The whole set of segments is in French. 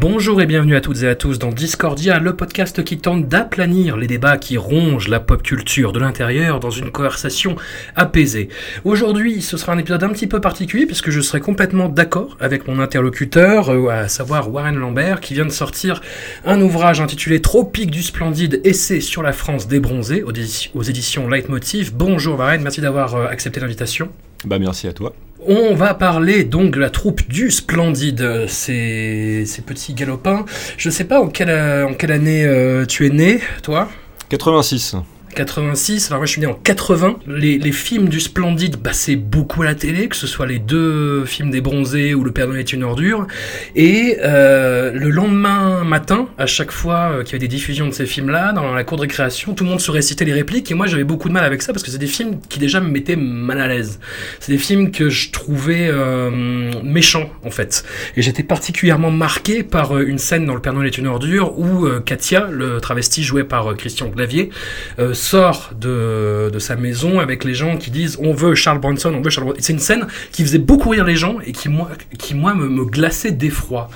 Bonjour et bienvenue à toutes et à tous dans Discordia, le podcast qui tente d'aplanir les débats qui rongent la pop culture de l'intérieur dans une conversation apaisée. Aujourd'hui, ce sera un épisode un petit peu particulier puisque je serai complètement d'accord avec mon interlocuteur, euh, à savoir Warren Lambert, qui vient de sortir un ouvrage intitulé Tropique du splendide, essai sur la France débronzée aux, édi- aux éditions Leitmotiv. Bonjour Warren, merci d'avoir euh, accepté l'invitation. Bah merci à toi. On va parler donc de la troupe du Splendide, ces, petits galopins. Je sais pas en quelle, en quelle année euh, tu es né, toi? 86. 86, alors moi je suis né en 80. Les, films du Splendide passaient beaucoup à la télé, que ce soit les deux films des bronzés ou Le Père Noël est une ordure. Et euh, le lendemain matin, à chaque fois euh, qu'il y avait des diffusions de ces films-là, dans la cour de récréation, tout le monde se récitait les répliques. Et moi j'avais beaucoup de mal avec ça parce que c'est des films qui déjà me mettaient mal à l'aise. C'est des films que je trouvais euh, méchants en fait. Et j'étais particulièrement marqué par une scène dans Le Père Noël est une ordure où Katia, le travesti joué par Christian Clavier, sort de, de sa maison avec les gens qui disent on veut Charles Bronson, on veut Charles Bronson. C'est une scène qui faisait beaucoup rire les gens et qui moi, qui, moi me, me glaçait d'effroi.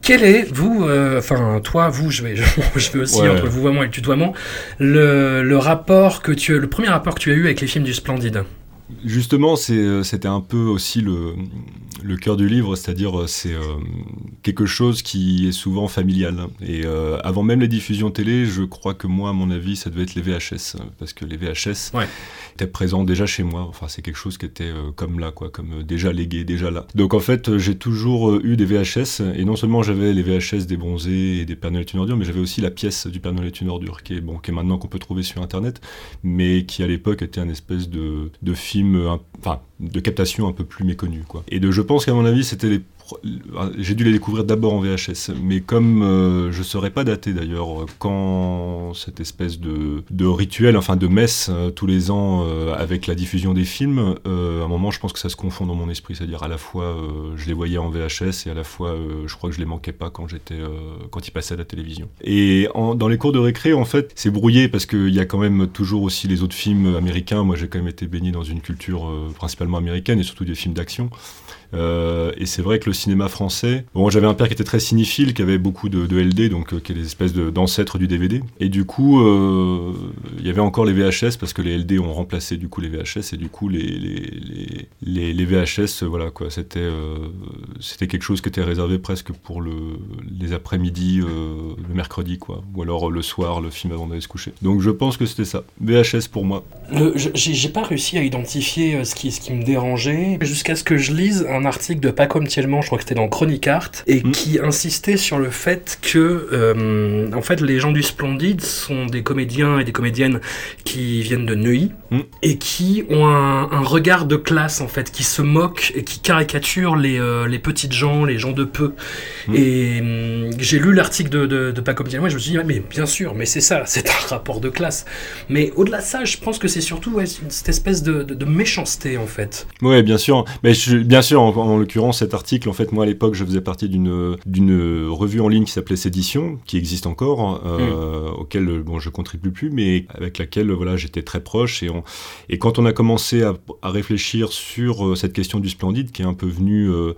Quel est, vous, euh, enfin toi, vous, je vais, je, je vais aussi Ouais. entre le vouvoiement et le tutoiement, le, le rapport que tu, le premier rapport que tu as eu avec les films du Splendide? Justement, euh, c'était un peu aussi le, le cœur du livre, c'est-à-dire euh, c'est euh, quelque chose qui est souvent familial. Et euh, avant même les diffusions télé, je crois que moi, à mon avis, ça devait être les VHS, parce que les VHS Ouais. étaient présents déjà chez moi. Enfin, c'est quelque chose qui était euh, comme là, quoi, comme déjà légué, déjà là. Donc en fait, j'ai toujours eu des VHS, et non seulement j'avais les VHS des bronzés et des Père Noël est une ordure, mais j'avais aussi la pièce du Père Noël est une ordure, qui est bon, qui est maintenant qu'on peut trouver sur Internet, mais qui à l'époque était un espèce de, de film, euh, de captation un peu plus méconnue, quoi. Et de, je pense qu'à mon avis, c'était les j'ai dû les découvrir d'abord en VHS, mais comme euh, je saurais pas dater d'ailleurs quand cette espèce de, rituel, enfin de messe euh, tous les ans euh, avec la diffusion des films, euh, à un moment je pense que ça se confond dans mon esprit, c'est-à-dire à la fois euh, je les voyais en VHS et à la fois euh, je crois que je les manquais pas quand j'étais euh, quand ils passaient à la télévision. Et dans les cours de récré en fait c'est brouillé parce qu'il y a quand même toujours aussi les autres films américains. Moi j'ai quand même été baigné dans une culture euh, principalement américaine et surtout des films d'action. Euh, et c'est vrai que le cinéma français, bon, j'avais un père qui était très cinéphile, qui avait beaucoup de, LD, donc euh, qui est des espèces d'ancêtres du DVD. Et du coup, euh, il y avait encore les VHS parce que les LD ont remplacé du coup les VHS et du coup les VHS, euh, voilà quoi, c'était c'était quelque chose qui était réservé presque pour le les après-midi, le mercredi quoi, ou alors le soir, le film avant d'aller se coucher. Donc je pense que c'était ça, VHS pour moi. J'ai pas réussi à identifier ce qui, ce qui me dérangeait jusqu'à ce que je lise un article de Paco Thielman, je crois que c'était dans Chronique Art, et Mm. qui insistait sur le fait que, euh, en fait, les gens du Splendide sont des comédiens et des comédiennes qui viennent de Neuilly Mm. et qui ont un, un regard de classe, en fait, qui se moquent et qui caricaturent les, euh, les petites gens, les gens de peu. Mm. Et j'ai lu l'article de, de, de Paco et je me suis dit, ah, mais bien sûr, mais c'est ça, c'est un rapport de classe. Mais au-delà de ça, je pense que c'est surtout ouais, cette espèce de, méchanceté en fait. Ouais, bien sûr. Mais je, bien sûr, en, en l'occurrence, cet article, en fait, moi à l'époque, je faisais partie d'une d'une revue en ligne qui s'appelait Sédition, qui existe encore, euh, auquel bon, je contribue plus, mais avec laquelle voilà, j'étais très proche. Et, on- et quand on a commencé à, à réfléchir sur euh, cette question du splendide, qui est un peu venue euh,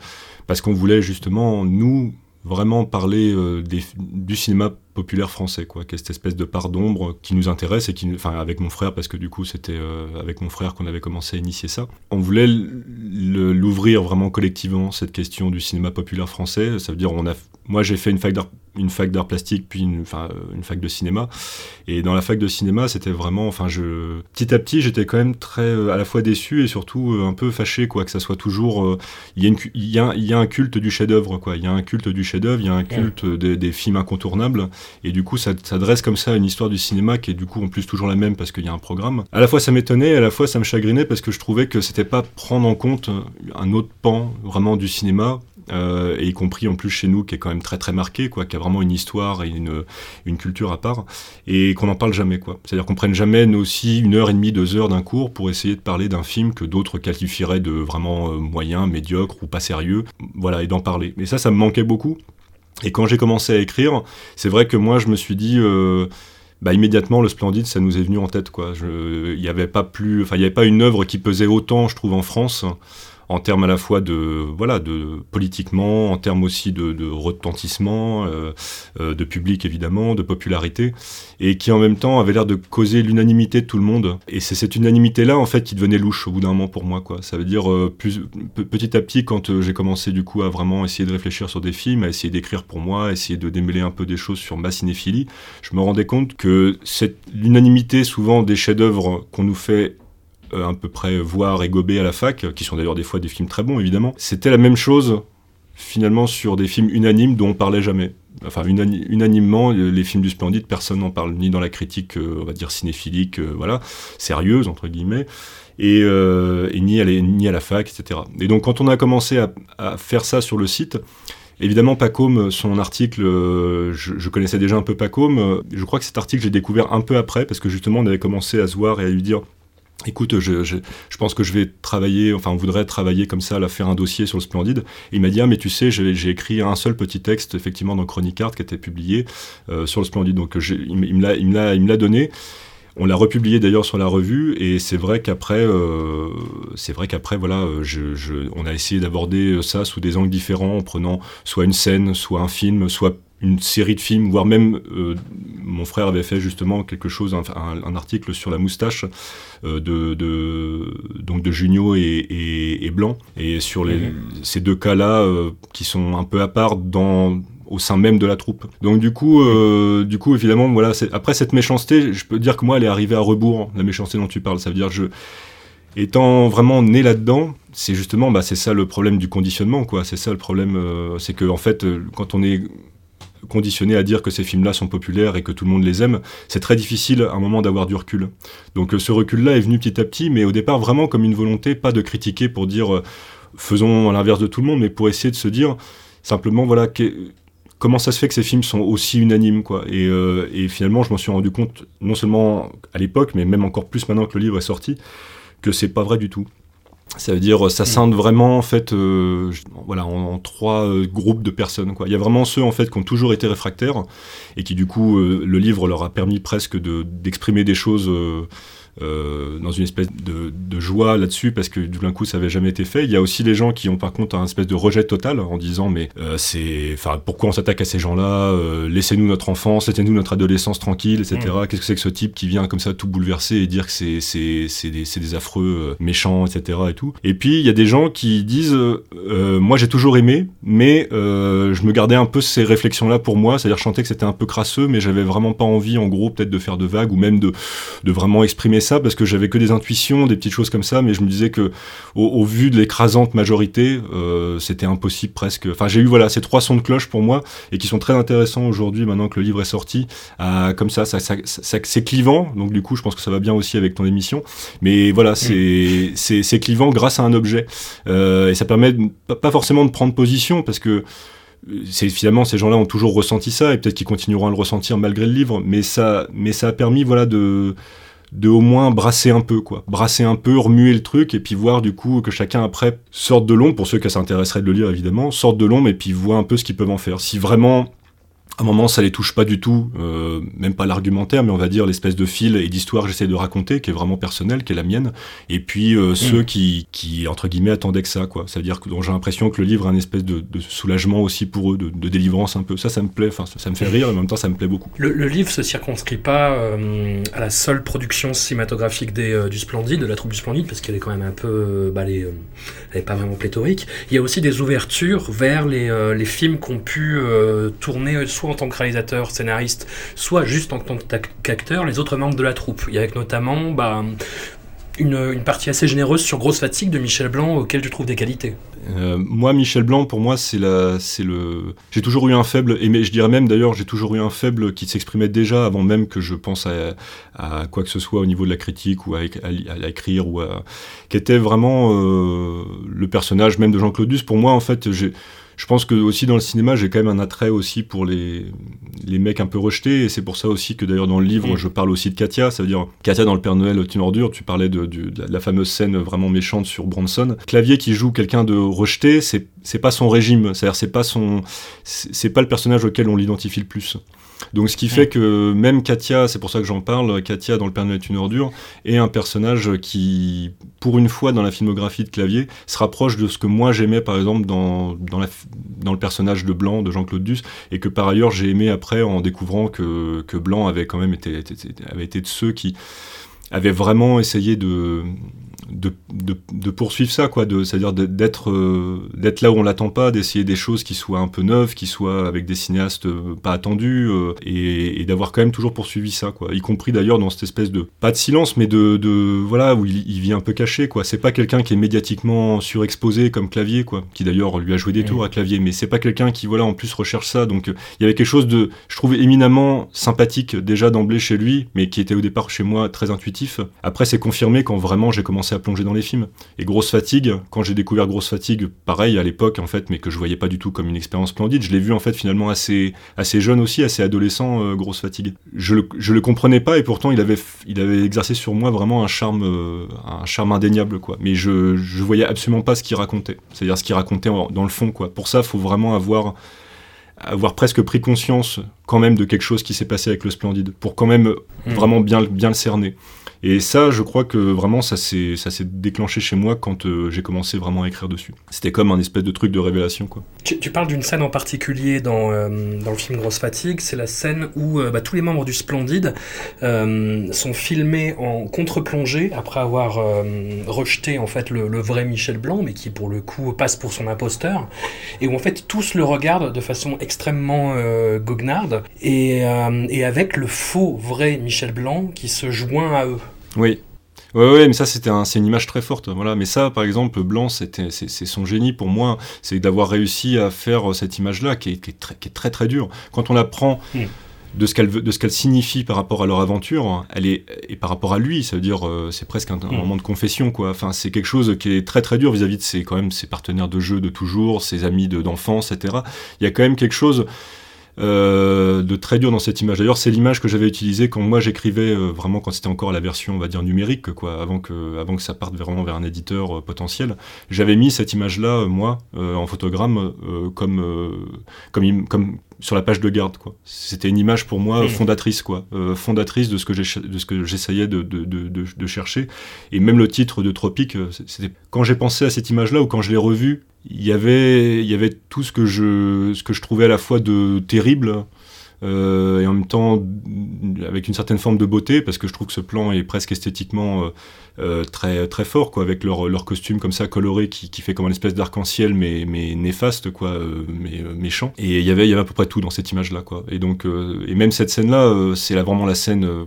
parce qu'on voulait justement nous vraiment parler euh, des- du cinéma populaire français, quoi, qui est cette espèce de part d'ombre qui nous intéresse et qui, enfin, avec mon frère, parce que du coup, c'était euh, avec mon frère qu'on avait commencé à initier ça. On voulait l'ouvrir vraiment collectivement cette question du cinéma populaire français. Ça veut dire, on a, moi, j'ai fait une fac d'art une fac d'art plastique puis une, enfin, une fac de cinéma et dans la fac de cinéma c'était vraiment enfin je petit à petit j'étais quand même très euh, à la fois déçu et surtout euh, un peu fâché quoi que ça soit toujours il y, a il y, a, y a un culte du chef d'œuvre quoi il y a un culte du chef d'œuvre il y a un culte des, des films incontournables et du coup, ça, ça, dresse comme ça une histoire du cinéma qui est du coup en plus toujours la même parce qu'il y a un programme. À la fois, ça m'étonnait, à la fois, ça me chagrinait parce que je trouvais que c'était pas prendre en compte un autre pan vraiment du cinéma. Euh, et y compris en plus chez nous qui est quand même très très marqué quoi qui a vraiment une histoire et une, une culture à part et qu'on n'en parle jamais quoi c'est à dire qu'on prenne jamais aussi une heure et demie deux heures d'un cours pour essayer de parler d'un film que d'autres qualifieraient de vraiment euh, moyen médiocre ou pas sérieux voilà et d'en parler mais ça ça me manquait beaucoup et quand j'ai commencé à écrire, c'est vrai que moi je me suis dit, euh, bah, immédiatement le Splendide, ça nous est venu en tête. Il n'y avait il n'y avait pas une œuvre qui pesait autant, je trouve, en France en termes à la fois de voilà de politiquement, en termes aussi de, retentissement, euh, euh, de public évidemment, de popularité, et qui en même temps avait l'air de causer l'unanimité de tout le monde. Et c'est cette unanimité là en fait qui devenait louche au bout d'un moment pour moi quoi. Ça veut dire euh, plus, petit à petit quand j'ai commencé du coup à vraiment essayer de réfléchir sur des films, à essayer d'écrire pour moi, à essayer de démêler un peu des choses sur ma cinéphilie, je me rendais compte que cette l'unanimité souvent des chefs-d'œuvre qu'on nous fait à peu près voir et gober à la fac, qui sont d'ailleurs des fois des films très bons évidemment, c'était la même chose finalement sur des films unanimes dont on parlait jamais. Enfin, unanimement, les films du Splendide, personne n'en parle, ni dans la critique, euh, on va dire, cinéphilique, euh, voilà, sérieuse, entre guillemets, et, ni, à ni, à la fac, etc. Et donc, quand on a commencé à, faire ça sur le site, Évidemment, Pacôme, son article, je, je, connaissais déjà un peu Pacôme. Je crois que cet article, j'ai découvert un peu après, parce que justement, on avait commencé à se voir et à lui dire Écoute, je, je, je, pense que je vais travailler, enfin on voudrait travailler comme ça, là, faire un dossier sur le Splendide. Il m'a dit, ah mais tu sais, j'ai écrit un seul petit texte, effectivement, dans Chronic Art, qui été publié euh, sur le Splendide. Donc il, il me l'a donné. On l'a republié d'ailleurs sur la revue et c'est vrai qu'après, euh, c'est vrai qu'après voilà, je, je, on a essayé d'aborder ça sous des angles différents en prenant soit une scène, soit un film, soit une série de films, voire même euh, mon frère avait fait justement quelque chose, un, un, article sur la moustache euh, de, de, donc de Junio et, et, et, Blanc, et sur les, mhm. ces deux cas-là euh, qui sont un peu à part dans au sein même de la troupe. Donc du coup, euh, du coup évidemment, voilà, après cette méchanceté, je peux dire que moi, elle est arrivée à rebours, la méchanceté dont tu parles. Ça veut dire, je, étant vraiment né là-dedans, c'est justement, bah, c'est ça le problème du conditionnement, quoi. C'est ça le problème, c'est que en fait, quand on est conditionné à dire que ces films-là sont populaires et que tout le monde les aime, c'est très difficile à un moment d'avoir du recul. Donc euh, ce recul-là est venu petit à petit, mais au départ vraiment comme une volonté, pas de critiquer pour dire euh, faisons l'inverse de tout le monde, mais pour essayer de se dire simplement voilà comment ça se fait que ces films sont aussi unanimes quoi. Et, euh, et finalement je m'en suis rendu compte non seulement à l'époque, mais même encore plus maintenant que le livre est sorti, que c'est pas vrai du tout. Ça veut dire, ça mm. scinde vraiment en fait, euh, voilà, en, trois euh, groupes de personnes. Quoi. Il y a vraiment ceux en fait qui ont toujours été réfractaires et qui du coup, euh, le livre leur a permis presque de d'exprimer des choses euh, dans une espèce de, de joie là-dessus parce que du coup ça avait jamais été fait. Il y a aussi les gens qui ont par contre un espèce de rejet total en disant mais euh, c'est, enfin pourquoi on s'attaque à ces gens-là euh, Laissez-nous notre enfance, laissez-nous notre adolescence tranquille, etc. Mm. Qu'est-ce que c'est que ce type qui vient comme ça tout bouleverser et dire que c'est c'est c'est des, des affreux méchants, etc. Et tout. Et puis il y a des gens qui disent moi j'ai toujours aimé, mais je me gardais un peu ces réflexions-là pour moi, c'est-à-dire chanter que c'était un peu crasseux, mais j'avais vraiment pas envie en gros peut-être de faire de vagues ou même de de vraiment exprimer ça parce que j'avais que des intuitions, des petites choses comme ça, mais je me disais que au, vu de l'écrasante majorité, euh, c'était impossible presque. Enfin, j'ai eu voilà ces trois sons de cloche pour moi et qui sont très intéressants aujourd'hui maintenant que le livre est sorti. comme ça, ça, ça, c'est clivant, donc du coup, je pense que ça va bien aussi avec ton émission. Mais voilà, c'est c'est clivant grâce à un objet euh, et ça permet pas forcément de prendre position parce que c'est finalement ces gens-là ont toujours ressenti ça et peut-être qu'ils continueront à le ressentir malgré le livre mais ça mais ça a permis voilà de de au moins brasser un peu, quoi. Brasser un peu, remuer le truc, et puis voir du coup que chacun après sorte de l'ombre, pour ceux qui s'intéresseraient de le lire évidemment, sorte de l'ombre et puis voit un peu ce qu'ils peuvent en faire. Si vraiment À un moment, ça les touche pas du tout, euh, même pas l'argumentaire, mais on va dire l'espèce de fil et d'histoire que j'essaie de raconter, qui est vraiment personnelle, qui est la mienne. Et puis euh, ceux qui, qui, entre guillemets, attendaient que ça, quoi. C'est-à-dire que j'ai l'impression que le livre a une espèce de, de soulagement aussi pour eux, de, de, délivrance un peu. Ça, ça me plaît, enfin, ça me fait rire, et en même temps, ça me plaît beaucoup. Le, le livre se circonscrit pas euh, à la seule production cinématographique des, du Splendide, de la troupe du Splendide, parce qu'elle est quand même un peu, bah, les, elle est pas vraiment pléthorique. Il y a aussi des ouvertures vers les, les films qu'on pu tourner soit en tant que réalisateur, scénariste, soit juste en tant qu'acteur, les autres membres de la troupe. Il y a notamment bah, une, partie assez généreuse sur Grosse Fatigue de Michel Blanc, auquel tu trouves des qualités. Euh, moi, Michel Blanc, pour moi, c'est le. J'ai toujours eu un faible, et je dirais même d'ailleurs, j'ai toujours eu un faible qui s'exprimait déjà avant même que je pense à, quoi que ce soit au niveau de la critique ou à, à, l'écrire ou à, qui était vraiment euh, le personnage même de Jean-Claude Duss. Pour moi, en fait, j'ai je pense que aussi dans le cinéma, j'ai quand même un attrait aussi pour les, les mecs un peu rejetés, et c'est pour ça aussi que d'ailleurs dans le livre, mm. je parle aussi de Katia, ça veut dire Katia dans le Père Noël une ordure, tu parlais de, de, de, la fameuse scène vraiment méchante sur Bronson. Clavier qui joue quelqu'un de rejeté, c'est c'est pas son régime, c'est-à-dire c'est pas son c'est pas le personnage auquel on l'identifie le plus. Donc ce qui fait que même Katia, c'est pour ça que j'en parle, Katia dans Le Père Noël est une ordure, est un personnage qui, pour une fois dans la filmographie de Clavier, se rapproche de ce que moi j'aimais par exemple dans, dans, le personnage de Blanc de Jean-Claude Duss, et que par ailleurs j'ai aimé après en découvrant que, que Blanc avait quand même été, avait été de ceux qui avaient vraiment essayé de de, de, de, poursuivre ça, quoi, c'est-à-dire d'être euh, d'être là où on l'attend pas, d'essayer des choses qui soient un peu neuves, qui soient avec des cinéastes euh, pas attendus, euh, et, et d'avoir quand même toujours poursuivi ça, quoi. Y compris d'ailleurs dans cette espèce de pas de silence, mais de, de voilà où il, il, vit un peu caché, quoi. C'est pas quelqu'un qui est médiatiquement surexposé comme Clavier, quoi, qui d'ailleurs lui a joué des tours à Clavier, mais c'est pas quelqu'un qui voilà en plus recherche ça. Donc il y avait quelque chose de, je trouve éminemment sympathique déjà d'emblée chez lui, mais qui était au départ chez moi très intuitif. Après c'est confirmé quand vraiment j'ai commencé à plonger dans les films. Et Grosse Fatigue, quand j'ai découvert Grosse Fatigue, pareil à l'époque en fait, mais que je voyais pas du tout comme une expérience splendide, je l'ai vu en fait finalement assez, assez jeune aussi, assez adolescent, euh, Grosse Fatigue. Je le, je le comprenais pas et pourtant il avait, il avait exercé sur moi vraiment un charme, euh, un charme indéniable quoi. Mais je, je voyais absolument pas ce qu'il racontait, c'est-à-dire ce qu'il racontait dans le fond quoi. Pour ça, faut vraiment avoir avoir presque pris conscience quand même de quelque chose qui s'est passé avec le Splendide, pour quand même mmh. vraiment bien, bien le cerner. Et ça, je crois que vraiment, ça s'est, déclenché chez moi quand euh, j'ai commencé vraiment à écrire dessus. C'était comme un espèce de truc de révélation, quoi. Tu, parles d'une scène en particulier dans, euh, dans le film Grosse Fatigue. C'est la scène où euh, bah, tous les membres du Splendide sont filmés en contre-plongée après avoir rejeté en fait le, vrai Michel Blanc, mais qui pour le coup passe pour son imposteur, et où en fait tous le regardent de façon extrêmement goguenarde et avec le faux vrai Michel Blanc qui se joint à eux. Oui. Ouais, ouais, mais ça c'était un, c'est une image très forte, voilà. Mais ça, par exemple, Blanc, c'était, c'est, c'est son génie pour moi, c'est d'avoir réussi à faire cette image-là, qui est, qui est, très, qui est très très dure. Quand on la prend mm. de ce qu'elle veut, de ce qu'elle signifie par rapport à leur aventure, elle est et par rapport à lui, ça veut dire, euh, c'est presque un, un mm. moment de confession, quoi. Enfin, c'est quelque chose qui est très très dur vis-à-vis de ses quand même ses partenaires de jeu de toujours, ses amis de, d'enfance, etc. Il y a quand même quelque chose euh, de très dur dans cette image. D'ailleurs, c'est l'image que j'avais utilisée quand moi j'écrivais euh, vraiment quand c'était encore la version, on va dire numérique, quoi, avant que, avant que ça parte vraiment vers un éditeur euh, potentiel. J'avais mis cette image-là, moi, euh, en photogramme, comme, comme, comme sur la page de garde quoi. C'était une image pour moi fondatrice quoi, euh, fondatrice de ce que j'ai de ce que j'essayais de, de, de, de, chercher. Et même le titre de Tropique, c'était quand j'ai pensé à cette image là ou quand je l'ai revue, il y avait il y avait tout ce que je ce que je trouvais à la fois de terrible euh, et en même temps avec une certaine forme de beauté parce que je trouve que ce plan est presque esthétiquement euh, euh, très très fort quoi avec leur, costume comme ça coloré qui, qui fait comme une espèce d'arc-en-ciel mais mais néfaste quoi mais méchant. Et il y avait il y avait à peu près tout dans cette image là quoi. Et donc et même cette scène là c'est vraiment la scène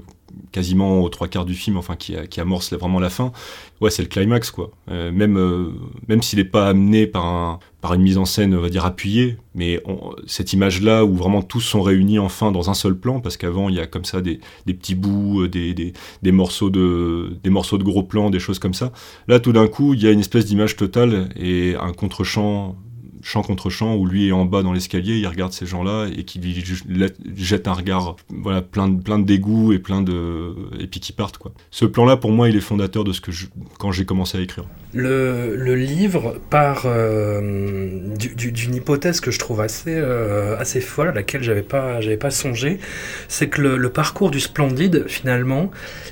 quasiment aux trois quarts du film, enfin qui, qui amorce vraiment la fin. Ouais, c'est le climax quoi. Euh, même euh, même s'il n'est pas amené par un par une mise en scène, on va dire appuyée, mais cette image là où vraiment tous sont réunis enfin dans un seul plan, parce qu'avant il y a comme ça des, des petits bouts, euh, des, des, des, morceaux de des morceaux de gros plans, des choses comme ça. Là, tout d'un coup, il y a une espèce d'image totale et un contre-champ champ contre champ où lui est en bas dans l'escalier, il regarde ces gens-là et qui lui jette un regard, voilà, plein de, plein de dégoût et plein de, et puis qui partent, quoi. Ce plan-là, pour moi, il est fondateur de ce que quand j'ai commencé à écrire. Le, livre part euh, d'une hypothèse que je trouve assez, euh, folle, à laquelle j'avais pas, pas songé, c'est que le, parcours du Splendide, finalement,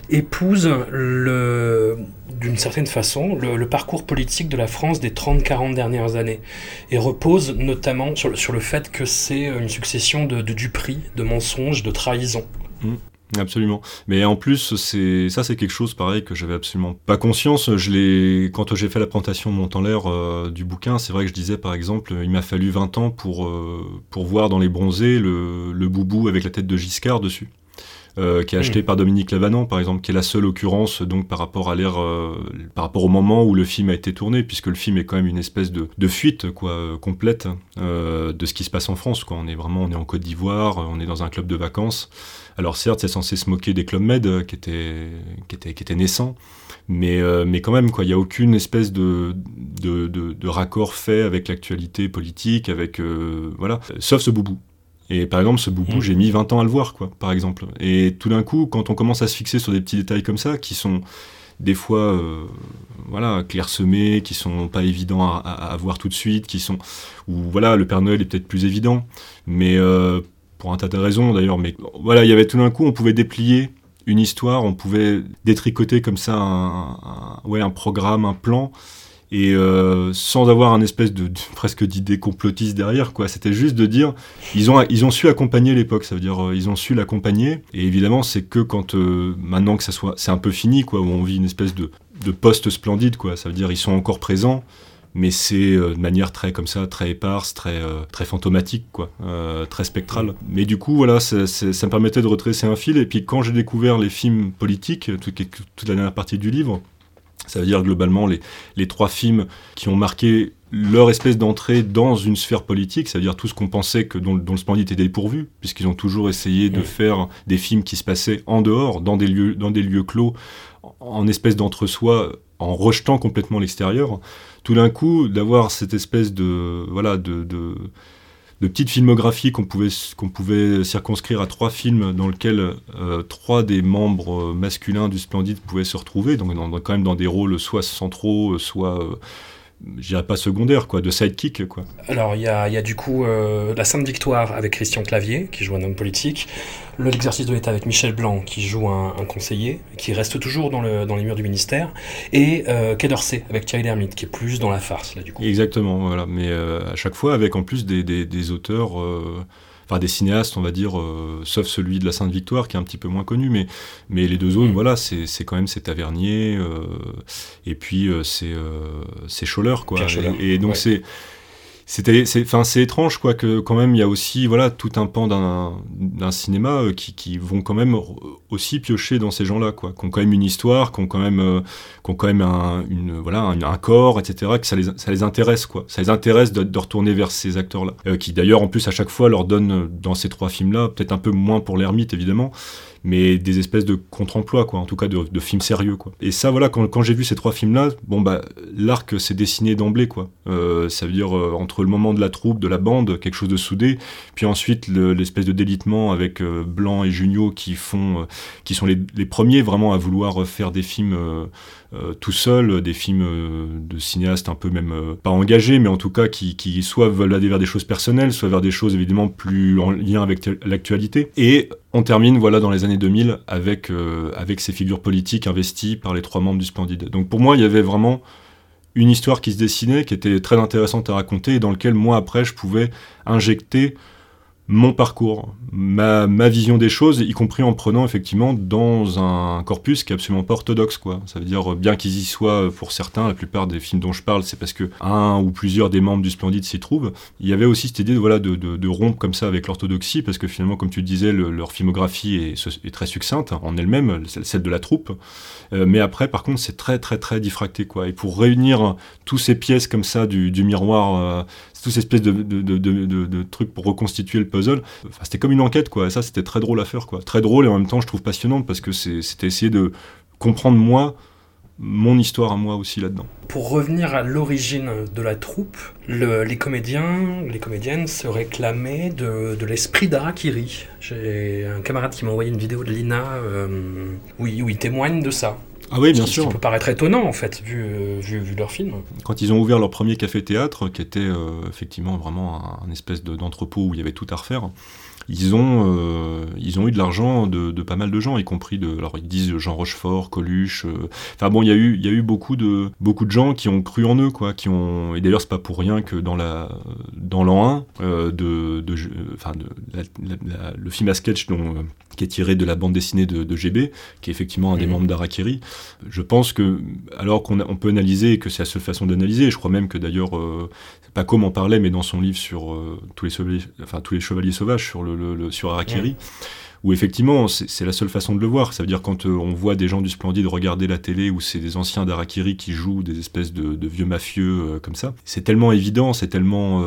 épouse le, d'une certaine façon le, parcours politique de la France des 30-40 dernières années et repose notamment sur le, sur le fait que c'est une succession de, de duperies, de mensonges, de trahisons. Mmh. Absolument. Mais en plus, c'est ça, c'est quelque chose pareil que j'avais absolument pas conscience. Je l'ai quand j'ai fait la présentation de mon temps l'air euh, du bouquin, c'est vrai que je disais par exemple, il m'a fallu 20 ans pour euh, pour voir dans les bronzés le, le boubou avec la tête de Giscard dessus. Euh, qui est acheté hmm. par Dominique Lavanant, par exemple, qui est la seule occurrence donc par rapport à l'ère, euh, par rapport au moment où le film a été tourné, puisque le film est quand même une espèce de, de fuite quoi euh, complète de ce qui se passe en France. Quoi. On est vraiment, on est en Côte d'Ivoire, on est dans un club de vacances. Alors certes, c'est censé se moquer des clubs med qui étaient, qui étaient, qui étaient naissants, mais, mais quand même, quoi, il n'y a aucune espèce de, de, de, de raccord fait avec l'actualité politique, avec voilà, sauf ce boubou. Et par exemple, ce boubou, mm. j'ai mis 20 ans à le voir, quoi, par exemple. Et tout d'un coup, quand on commence à se fixer sur des petits détails comme ça, qui sont des fois euh, voilà clairsemés, qui sont pas évidents à, à, voir tout de suite, qui sont ou voilà le Père Noël est peut-être plus évident, mais euh, pour un tas de raisons d'ailleurs. Mais voilà, il y avait tout d'un coup, on pouvait déplier une histoire, on pouvait détricoter comme ça un, un ouais un programme, un plan et euh, sans avoir un espèce de, presque d'idée complotiste derrière quoi. C'était juste de dire ils ont ils ont su accompagner l'époque. Ça veut dire euh, ils ont su l'accompagner. Et évidemment c'est que quand euh, maintenant que ça soit c'est un peu fini quoi où on vit une espèce de de poste splendide quoi. Ça veut dire ils sont encore présents mais c'est de manière très comme ça très éparse très très fantomatique quoi très spectrale. Mais du coup voilà ça, ça me permettait de retracer un fil. Et puis quand j'ai découvert les films politiques toute, toute la dernière partie du livre ça veut dire globalement les, les trois films qui ont marqué leur espèce d'entrée dans une sphère politique, c'est-à-dire tout ce qu'on pensait que dont, dont, le Splendide était dépourvu, puisqu'ils ont toujours essayé de faire des films qui se passaient en dehors, dans des lieux, dans des lieux clos, en espèce d'entre-soi, en rejetant complètement l'extérieur. Tout d'un coup, d'avoir cette espèce de voilà de, de de petite filmographie qu'on pouvait, circonscrire à trois films dans lesquels euh, trois des membres masculins du Splendide pouvaient se retrouver, donc quand même dans des rôles soit centraux, soit euh, je dirais pas secondaire, quoi, de sidekick, quoi. Alors, il y a, y a, du coup euh, La Sainte Victoire avec Christian Clavier, qui joue un homme politique, L'exercice de l'État avec Michel Blanc, qui joue un, un, conseiller, qui reste toujours dans, le, dans les murs du ministère, et euh, Quai d'Orsay avec Thierry Lhermitte, qui est plus dans la farce, là, du coup. Exactement, voilà, mais euh, à chaque fois avec en plus des, des, des auteurs... Des cinéastes, on va dire, euh, sauf celui de la Sainte Victoire qui est un petit peu moins connu, mais, mais les deux autres, mm. voilà, c'est quand même c'est Tavernier, euh, et puis euh, c'est c'est Scholler, quoi. Et, et, donc ouais. c'est c'était enfin c'est étrange quoi que quand même il y a aussi voilà tout un pan d'un cinéma euh, qui, qui, vont quand même aussi piocher dans ces gens-là quoi. Qui ont quand même une histoire qui ont quand même euh, quand même un, une voilà un, corps etc que ça les ça les intéresse quoi. Ça les intéresse de, de retourner vers ces acteurs là euh, qui d'ailleurs en plus à chaque fois leur donnent dans ces trois films là peut-être un peu moins pour l'ermite évidemment mais des espèces de contre-emploi, quoi, en tout cas de, films sérieux, quoi. Et ça, voilà, quand, j'ai vu ces trois films-là, bon, bah, l'arc s'est dessiné d'emblée, quoi. Euh, ça veut dire, euh, entre le moment de la troupe, de la bande, quelque chose de soudé, puis ensuite l'espèce le, de délitement avec euh, Blanc et Junio qui font, qui sont les, les, premiers vraiment à vouloir faire des films tout seul, des films euh, de cinéastes un peu même euh, pas engagés, mais en tout cas qui, qui soit veulent aller vers des choses personnelles, soit vers des choses évidemment plus en lien avec l'actualité. Et on termine voilà dans les années 2000 avec euh, avec ces figures politiques investies par les trois membres du Splendide. Donc pour moi, il y avait vraiment une histoire qui se dessinait, qui était très intéressante à raconter, et dans lequel moi après je pouvais injecter mon parcours, ma, ma, vision des choses, y compris en prenant effectivement dans un corpus qui est absolument pas orthodoxe. Quoi. Ça veut dire, bien qu'ils y soient pour certains, la plupart des films dont je parle, c'est parce que un ou plusieurs des membres du Splendide s'y trouvent. Il y avait aussi cette idée de, voilà, de, de, de rompre comme ça avec l'orthodoxie, parce que finalement, comme tu disais, le, leur filmographie est, est, très succincte en elle-même, celle de la troupe. Euh, mais après, par contre, c'est très très très diffracté. Quoi. Et pour réunir tous ces pièces comme ça du, du miroir, euh, toutes ces espèces de, trucs pour reconstituer le puzzle. C'était comme une enquête, quoi. Et ça, c'était très drôle à faire, quoi. Très drôle et en même temps, je trouve passionnante parce que c'était essayer de comprendre moi mon histoire à moi aussi là-dedans. pour revenir à l'origine de la troupe, le- les comédiens, les comédiennes se réclamaient de, de l'esprit d'Arakiri. J'ai un camarade qui m'a envoyé une vidéo de Lina euh, où, où il témoigne de ça. Ah oui, bien Ce qui- sûr. Ce qui peut paraître étonnant en fait, vu, euh, vu, vu leur film. Quand ils ont ouvert leur premier café-théâtre, qui était euh, effectivement vraiment un, un espèce de- d'entrepôt où il y avait tout à refaire, ils ont, euh, ils ont eu de l'argent de, de pas mal de gens, y compris de. Alors ils disent Jean Rochefort, Coluche. euh, Enfin bon, il y a eu, il y a eu beaucoup de, beaucoup de gens qui ont cru en eux, quoi. Qui ont. Et d'ailleurs, c'est pas pour rien que dans la, dans l'an 1 euh, de, de, de, la- la- la- le film à sketch dont, qui est tiré de la bande dessinée de, de GB, qui est effectivement un des Mhm. membres d'Arakiri. Je pense que, alors qu'on on peut analyser, que c'est la seule façon d'analyser, je crois même que d'ailleurs, euh, Paco m'en parlait, mais dans son livre sur euh, tous, les chevaliers, enfin, tous les chevaliers sauvages, sur, le, le- le- sur Harakiri, où effectivement, c'est la seule façon de le voir. Ça veut dire quand euh, on voit des gens du Splendide regarder la télé, où c'est des anciens d'Harakiri qui jouent des espèces de, de vieux mafieux euh, comme ça, c'est tellement évident, c'est tellement...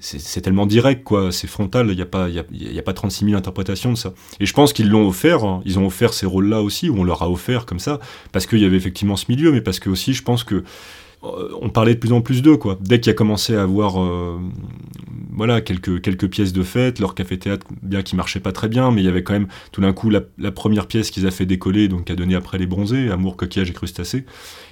c'est tellement direct, quoi. C'est frontal. Il n'y a, pas- y a, y a pas 36 000 interprétations de ça. Et je pense qu'ils l'ont offert. hein. Ils ont offert ces rôles-là aussi, ou on leur a offert comme ça, parce qu'il y avait effectivement ce milieu, mais parce que aussi, je pense que on parlait de plus en plus d'eux, quoi. Dès qu'il a commencé à avoir, euh, voilà, quelques, quelques pièces de fête, leur café-théâtre, bien qui marchait pas très bien, mais il y avait quand même, tout d'un coup, la, première pièce qu'ils a fait décoller, donc qui a donné après les bronzés, Amour, coquillage et crustacés.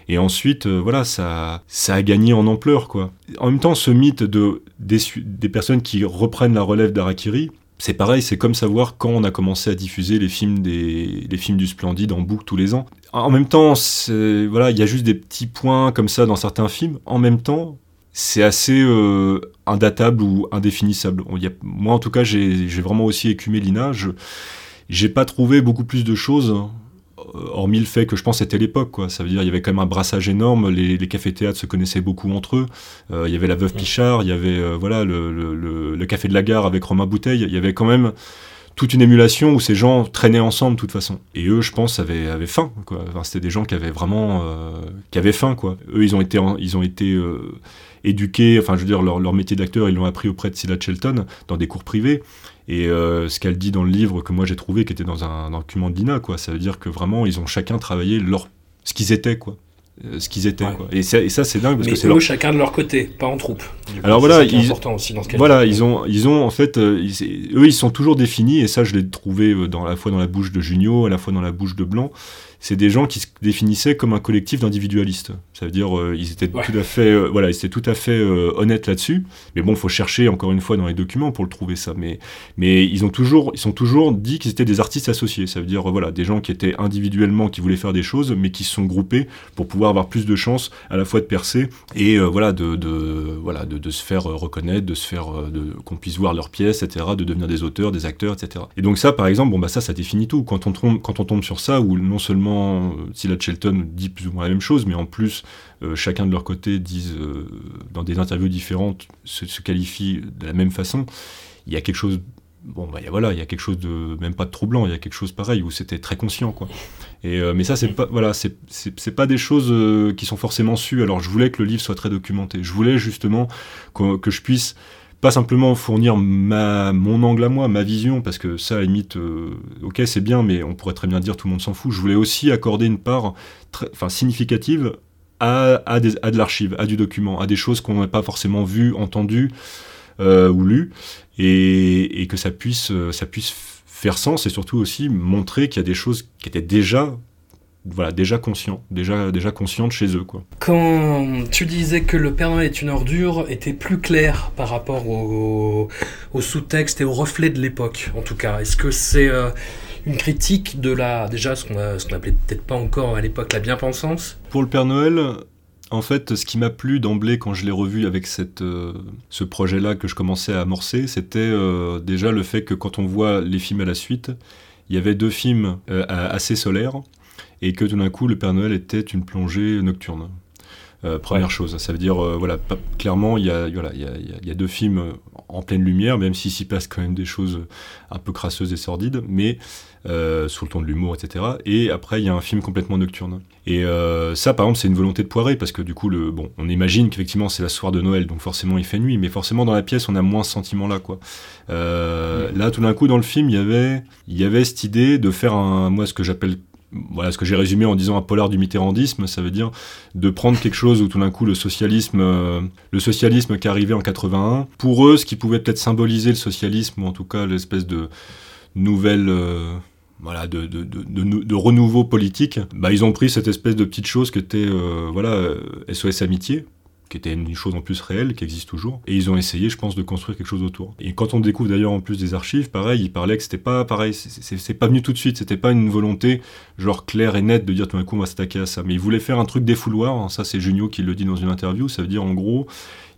Et ensuite, euh, voilà, ça, ça a gagné en ampleur, quoi. En même temps, ce mythe de, des personnes qui reprennent la relève d'Arakiri, c'est pareil, c'est comme savoir quand on a commencé à diffuser les films, des, les films du Splendide en boucle tous les ans. En même temps, voilà, il y a juste des petits points comme ça dans certains films. En même temps, c'est assez euh, indatable ou indéfinissable. On- il y a- moi, en tout cas, j'ai vraiment aussi écumé Lina. Je j'ai pas trouvé beaucoup plus de choses, euh, hormis le fait que je pense que c'était l'époque. quoi. Ça veut dire il y avait quand même un brassage énorme. Les, les cafés-théâtres se connaissaient beaucoup entre eux. Euh, il y avait la Veuve Pichard, il y avait euh, voilà le, le- le- le Café de la Gare avec Romain Bouteille. Il y avait quand même toute une émulation où ces gens traînaient ensemble de toute façon. Et eux, je pense, avaient, avaient faim. Quoi. Enfin, c'était des gens qui avaient vraiment, euh, qui avaient faim. Quoi. Eux, ils ont été, ils ont été euh, éduqués. Enfin, je veux dire, leur, leur métier d'acteur, ils l'ont appris auprès de Scylla Shelton dans des cours privés. Et euh, ce qu'elle dit dans le livre que moi j'ai trouvé, qui était dans un, un document de quoi, ça veut dire que vraiment, ils ont chacun travaillé leur, ce qu'ils étaient, quoi. Euh, ce qu'ils étaient, Ouais. quoi. Et, ça- c'est dingue parce Mais que c'est eux, leur chacun de leur côté, pas en troupe. Du Alors voilà, ils- important aussi dans ce cas Voilà, ils ont, ils ont en fait, euh, ils- eux, ils sont toujours définis, et ça, je l'ai trouvé euh, dans, à la fois dans la bouche de Junio, à la fois dans la bouche de Blanc. C'est des gens qui se définissaient comme un collectif d'individualistes. Ça veut dire, euh, ils étaient Ouais. tout à fait, euh, voilà, ils étaient tout à fait euh, honnêtes là-dessus. Mais bon, faut chercher encore une fois dans les documents pour le trouver ça. Mais, mais ils ont toujours, ils sont toujours dit qu'ils étaient des artistes associés. Ça veut dire, voilà, des gens qui étaient individuellement, qui voulaient faire des choses, mais qui se sont groupés pour pouvoir avoir plus de chances à la fois de percer et euh, voilà, de, de, voilà, de, de se faire reconnaître, de se faire, de, qu'on puisse voir leurs pièces, etc., de devenir des auteurs, des acteurs, etc. Et donc ça, par exemple, bon bah ça, ça définit tout. Quand on tombe, quand on tombe sur ça, où non seulement euh, Scylla Shelton dit plus ou moins la même chose, mais en plus euh, chacun de leur côté disent euh, dans des interviews différentes se, se qualifient de la même façon, il y a quelque chose bon bah y a- voilà il y a quelque chose de même pas de troublant il y a quelque chose pareil où c'était très conscient quoi. Et mais ça c'est pas voilà c'est pas des choses qui sont forcément sues. Alors je voulais que le livre soit très documenté. Je voulais justement que je puisse pas simplement fournir mon angle à moi, ma vision, parce que ça, limite, euh, ok, c'est bien, mais on pourrait très bien dire tout le monde s'en fout. Je voulais aussi accorder une part significative à, de l'archive, à du document, à des choses qu'on n'a pas forcément vues, entendues euh, ou lues, et, que ça puisse, euh, faire sens et surtout aussi montrer qu'il y a des choses qui étaient déjà, voilà, déjà conscients, déjà, déjà conscientes chez eux, quoi. Quand tu disais que le Père Noël est une ordure était plus clair par rapport au, au sous-texte et au reflet de l'époque, en tout cas, est-ce que c'est euh, une critique de la, déjà ce qu'on qu'on appelait peut-être pas encore à l'époque la bien-pensance? Pour le Père Noël, en fait, ce qui m'a plu d'emblée quand je l'ai revu avec cette, euh, ce projet-là que je commençais à amorcer, c'était euh, déjà le fait que quand on voit les films à la suite, il y avait deux films euh, assez solaires et que tout d'un coup, le Père Noël était une plongée nocturne. Euh, première Ouais. chose, ça veut dire, euh, voilà, pas- clairement, il y a, voilà, il y, a, il y a- il y a deux films en pleine lumière, même s'il s'y passe quand même des choses un peu crasseuses et sordides, mais euh, sous le ton de l'humour, etc. Et après, il y a un film complètement nocturne. Et ça, par exemple, c'est une volonté de Poiré, parce que du coup, le, bon, on imagine qu'effectivement, c'est la soirée de Noël, donc forcément, il fait nuit, mais forcément, dans la pièce, on a moins ce sentiment-là, quoi. Là, tout d'un coup, dans le film, il y avait, il y avait cette idée de faire un, moi, ce que j'appelle voilà ce que j'ai résumé en disant un polar du mitterrandisme, ça veut dire de prendre quelque chose où tout d'un coup le socialisme, euh, le socialisme qui arrivait en 81, pour eux, ce qui pouvait peut-être symboliser le socialisme, ou en tout cas l'espèce de nouvelle... Euh, voilà, de, de, de, renouveau politique, bah, ils ont pris cette espèce de petite chose qui était euh, voilà, SOS Amitié, qui était une chose en plus réelle, qui existe toujours. Et ils ont essayé, je pense, de construire quelque chose autour. Et quand on découvre d'ailleurs en plus des archives, pareil, ils parlaient que c'était pas pareil, c'est pas venu tout de suite, c'était pas une volonté genre claire et nette de dire tout d'un coup on va s'attaquer à ça. Mais ils voulaient faire un truc défouloir, hein. ça c'est Junio qui le dit dans une interview, ça veut dire en gros,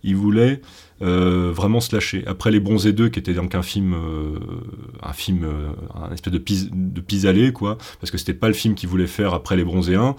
ils voulaient euh, vraiment se lâcher. Après Les Bronzés 2, qui était donc un film, euh, un film, euh, un espèce de pis, de pis-aller, quoi, parce que c'était pas le film qu'ils voulaient faire après Les Bronzés 1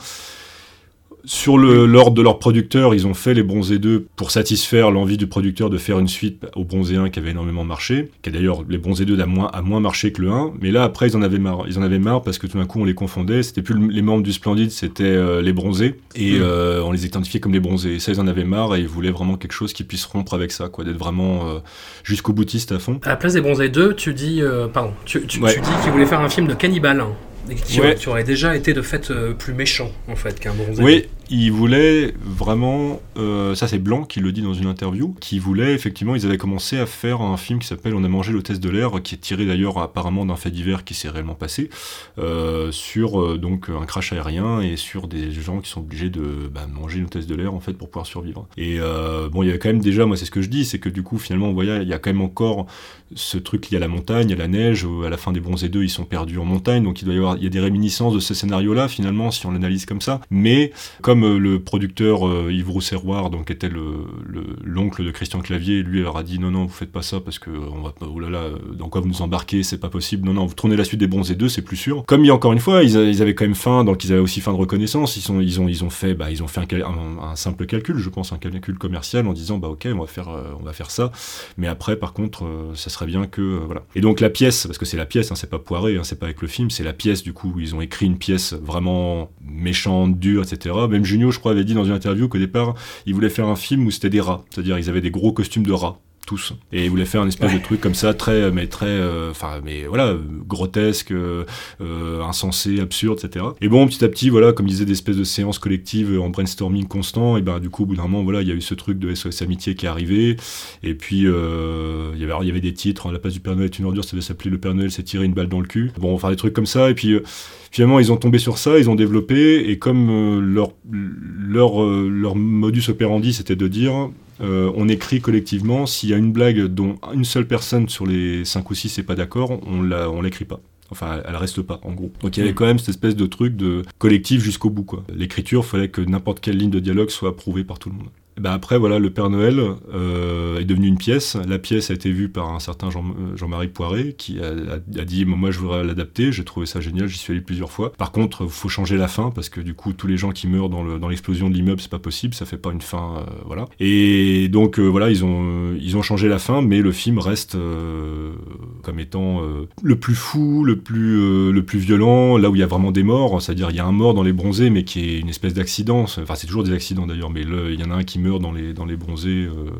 sur l'ordre de leur producteur, ils ont fait les Bronzés 2 pour satisfaire l'envie du producteur de faire une suite au Bronzé 1 qui avait énormément marché, qui a d'ailleurs les Bronzés 2 a moins, a moins marché que le 1, mais là après ils en avaient marre, ils en avaient marre parce que tout d'un coup on les confondait, c'était plus les membres du Splendide, c'était euh, les Bronzés et mm. euh, on les identifiait comme les Bronzés. Et ça ils en avaient marre et ils voulaient vraiment quelque chose qui puisse rompre avec ça, quoi, d'être vraiment euh, jusqu'au boutiste à fond. À la place des Bronzés 2, tu dis, pardon, tu, tu, dis qu'ils voulaient faire un film de cannibale. Hein, qui, aurait, déjà été de fait plus méchant en fait qu'un bronzé. Oui, il voulait vraiment, euh, ça c'est Blanc qui le dit dans une interview, qui voulait effectivement, ils avaient commencé à faire un film qui s'appelle On a mangé l'hôtesse de l'air, qui est tiré d'ailleurs apparemment d'un fait divers qui s'est réellement passé, euh, sur euh, donc un crash aérien et sur des gens qui sont obligés de bah, manger une hôtesse de l'air en fait pour pouvoir survivre. Et bon, il y a quand même déjà, moi c'est ce que je dis, c'est que du coup finalement, voyez, il y a quand même encore ce truc lié à la montagne, à la neige, à la fin des bronzés 2, ils sont perdus en montagne, donc il doit y avoir, il y a des réminiscences de ce scénario-là finalement si on l'analyse comme ça, mais comme euh, le producteur euh, Yves Rousserroir, donc était l'oncle de Christian Clavier, lui leur a dit non non vous faites pas ça parce que on va pas oh là là dans quoi vous nous embarquez c'est pas possible. Non non vous tournez la suite des bronzés 2 c'est plus sûr. Comme il y a encore une fois ils, avaient quand même faim donc ils avaient aussi faim de reconnaissance. Ils sont ils ont ils ont fait bah ils ont fait un, simple calcul je pense un calcul commercial en disant bah ok on va faire euh, on va faire ça. Mais après par contre ça serait bien que voilà. Et donc la pièce parce que c'est la pièce hein, c'est pas poiré hein, c'est pas avec le film c'est la pièce du coup ils ont écrit une pièce vraiment méchante dure etc même Junio, je crois, avait dit dans une interview qu'au départ, il voulait faire un film où c'était des rats. C'est-à-dire, ils avaient des gros costumes de rats tous. Et il voulait faire un espèce de truc comme ça, très, mais très, euh, enfin, mais voilà, grotesque, euh, insensé, absurde, etc. Et bon, petit à petit, voilà, comme disait, des espèces de séances collectives en brainstorming constant, et ben du coup, au bout d'un moment, voilà, il y a eu ce truc de SOS Amitié qui est arrivé, et puis euh, il y avait, il y avait des titres, hein, la place du Père Noël est une ordure, ça devait s'appeler Le Père Noël s'est tiré une balle dans le cul. Bon, enfin des trucs comme ça, et puis finalement, ils ont tombé sur ça, ils ont développé, et comme leur, leur, leur modus operandi, c'était de dire, euh, on écrit collectivement. S'il y a une blague dont une seule personne sur les 5 ou 6 n'est pas d'accord, on la, on l'écrit pas. Enfin, elle reste pas, en gros. Donc il y avait mm. quand même cette espèce de truc de collectif jusqu'au bout, quoi. L'écriture, fallait que n'importe quelle ligne de dialogue soit approuvée par tout le monde. Bah, après, voilà, le Père Noël euh, est devenu une pièce. La pièce a été vue par un certain Jean, euh, marie Poiré qui a, dit Moi, je voudrais l'adapter. J'ai trouvé ça génial, j'y suis allé plusieurs fois. Par contre, il faut changer la fin parce que du coup, tous les gens qui meurent dans l'explosion de l'immeuble, c'est pas possible, ça fait pas une fin. Euh, voilà. Et donc, voilà, ils ont, ils ont changé la fin, mais le film reste comme étant le plus fou, le plus, le plus violent, là où il y a vraiment des morts. C'est-à-dire, il y a un mort dans les bronzés, mais qui est une espèce d'accident. Enfin, c'est toujours des accidents d'ailleurs, mais il y en a un qui meurt dans les, dans les bronzés euh,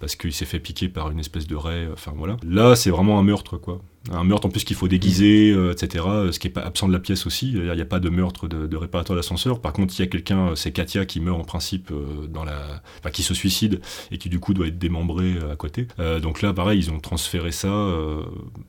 parce qu'il s'est fait piquer par une espèce de raie. Enfin voilà. Là, c'est vraiment un meurtre, quoi. Un meurtre en plus qu'il faut déguiser, euh, etc. Ce qui est pas absent de la pièce aussi. Il n'y a pas de meurtre de, réparateur d'ascenseur. Par contre, il y a quelqu'un, c'est Katia qui meurt en principe euh, dans la, enfin, qui se suicide et qui du coup doit être démembré à côté. donc là, pareil, ils ont transféré ça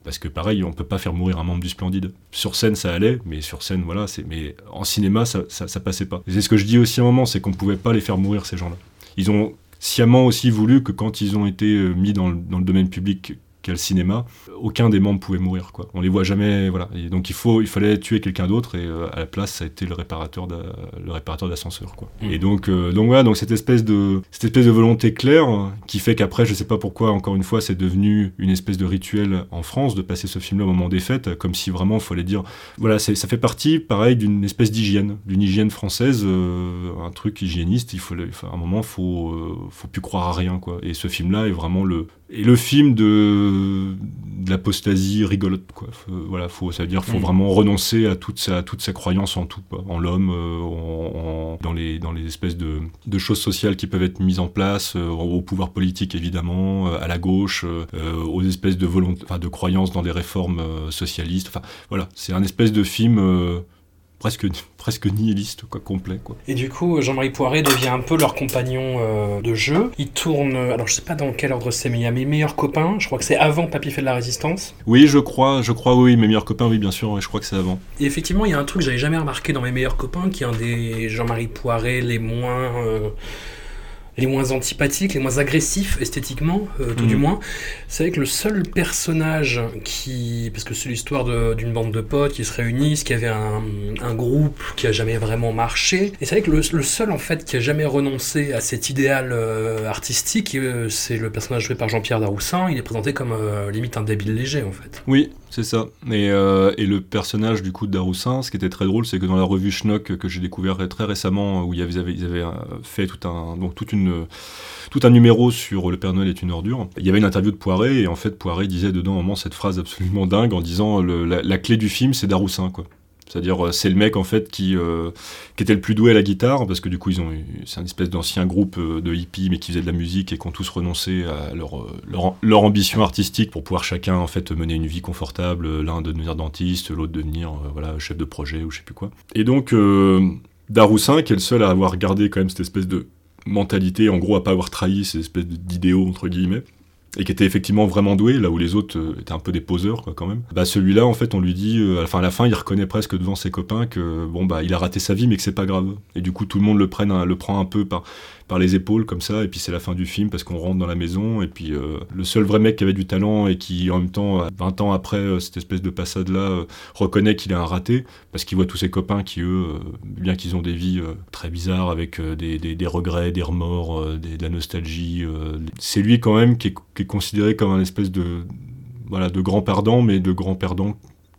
parce que pareil, on peut pas faire mourir un membre du Splendide. Sur scène, ça allait, mais sur scène, voilà, mais en cinéma, ça, ça, passait pas. C'est ce que je dis aussi à un moment, c'est qu'on pouvait pas les faire mourir ces gens-là. Ils ont sciemment aussi voulu que quand ils ont été euh, mis dans le, dans le domaine public le cinéma, aucun des membres pouvait mourir. Quoi. On les voit jamais. Voilà. Et donc il, faut, il fallait tuer quelqu'un d'autre et euh, à la place, ça a été le réparateur, de, le réparateur d'ascenseur. Quoi. Mm. Et donc, euh, donc voilà, donc cette espèce, de, cette espèce de volonté claire qui fait qu'après, je sais pas pourquoi, encore une fois, c'est devenu une espèce de rituel en France de passer ce film-là au moment des fêtes, comme si vraiment il fallait dire. Voilà, ça fait partie, pareil, d'une espèce d'hygiène, d'une hygiène française, euh, un truc hygiéniste. Il faut, à un moment, faut, faut plus croire à rien. Quoi. Et ce film-là est vraiment le, et le film de, de l'apostasie rigolote quoi. Voilà faut ça veut dire faut mm. vraiment renoncer à toute sa toute sa croyance en tout en l'homme euh, dans les dans les espèces de, de, choses sociales qui peuvent être mises en place euh, au pouvoir politique évidemment euh, à la gauche aux espèces de volonté enfin de croyances dans des réformes socialistes. Enfin voilà c'est un espèce de film presque, presque nihiliste, quoi, complet. Quoi. Et du coup, Jean-Marie Poiré devient un peu leur compagnon euh, de jeu. Il tourne, alors je sais pas dans quel ordre c'est, mais il y a mes meilleurs copains. Je crois que c'est avant Papy fait de la résistance. Oui, je crois, je crois, oui, mes meilleurs copains, oui, bien sûr, je crois que c'est avant. Et effectivement, il y a un truc que j'avais jamais remarqué dans mes meilleurs copains, qui est un des Jean-Marie Poiré les moins. euh, les moins antipathiques, les moins agressifs esthétiquement, euh, tout Mhm. du moins. C'est vrai que le seul personnage qui, parce que c'est l'histoire d'une bande de potes qui se réunissent, qui avait un, un groupe qui a jamais vraiment marché. Et c'est vrai que le, le seul en fait qui a jamais renoncé à cet idéal euh, artistique, euh, c'est le personnage joué par Jean-Pierre Daroussin. Il est présenté comme limite un débile léger en fait. Oui, c'est ça. Et, euh, et le personnage du coup de Daroussin, ce qui était très drôle, c'est que dans la revue Schnock que j'ai découvert très récemment, où ils avaient, euh, fait tout un, numéro sur Le Père Noël est une ordure, il y avait une interview de Poiré, et en fait Poiré disait dedans un moment cette phrase absolument dingue en disant la, la clé du film c'est Daroussin quoi. C'est-à-dire, euh, c'est le mec en fait qui, euh, qui était le plus doué à la guitare, parce que du coup, ils ont, c'est un espèce d'ancien groupe euh, de hippies, mais qui faisait de la musique et qui ont tous renoncé à leur, leur, ambition artistique pour pouvoir chacun en fait mener une vie confortable. L'un de devenir dentiste, l'autre devenir voilà chef de projet ou je sais plus quoi. Et donc, euh, Daroussin, qui est le seul à avoir gardé quand même cette espèce de mentalité, en gros, à pas avoir trahi ces espèces d'idéaux entre guillemets et qui était effectivement vraiment doué, là où les autres euh, étaient un peu des poseurs, quand même. Bah, celui-là, en fait, on lui dit, euh, enfin, à la fin, il reconnaît presque devant ses copains que, bon, bah, il a raté sa vie, mais que c'est pas grave. Et du coup, tout le monde le, prenne, le prend un peu par, par les épaules, comme ça, et puis c'est la fin du film, parce qu'on rentre dans la maison, et puis euh, le seul vrai mec qui avait du talent, et qui, en même temps, euh, 20 ans après euh, cette espèce de passade-là, euh, reconnaît qu'il est un raté, parce qu'il voit tous ses copains qui, eux, euh, bien qu'ils ont des vies euh, très bizarres, avec euh, des, des- regrets, des remords, euh, des- de la nostalgie, euh, c'est lui, quand même, qui est, qui est considéré comme un espèce de, voilà, de grand perdant, mais de grand perdant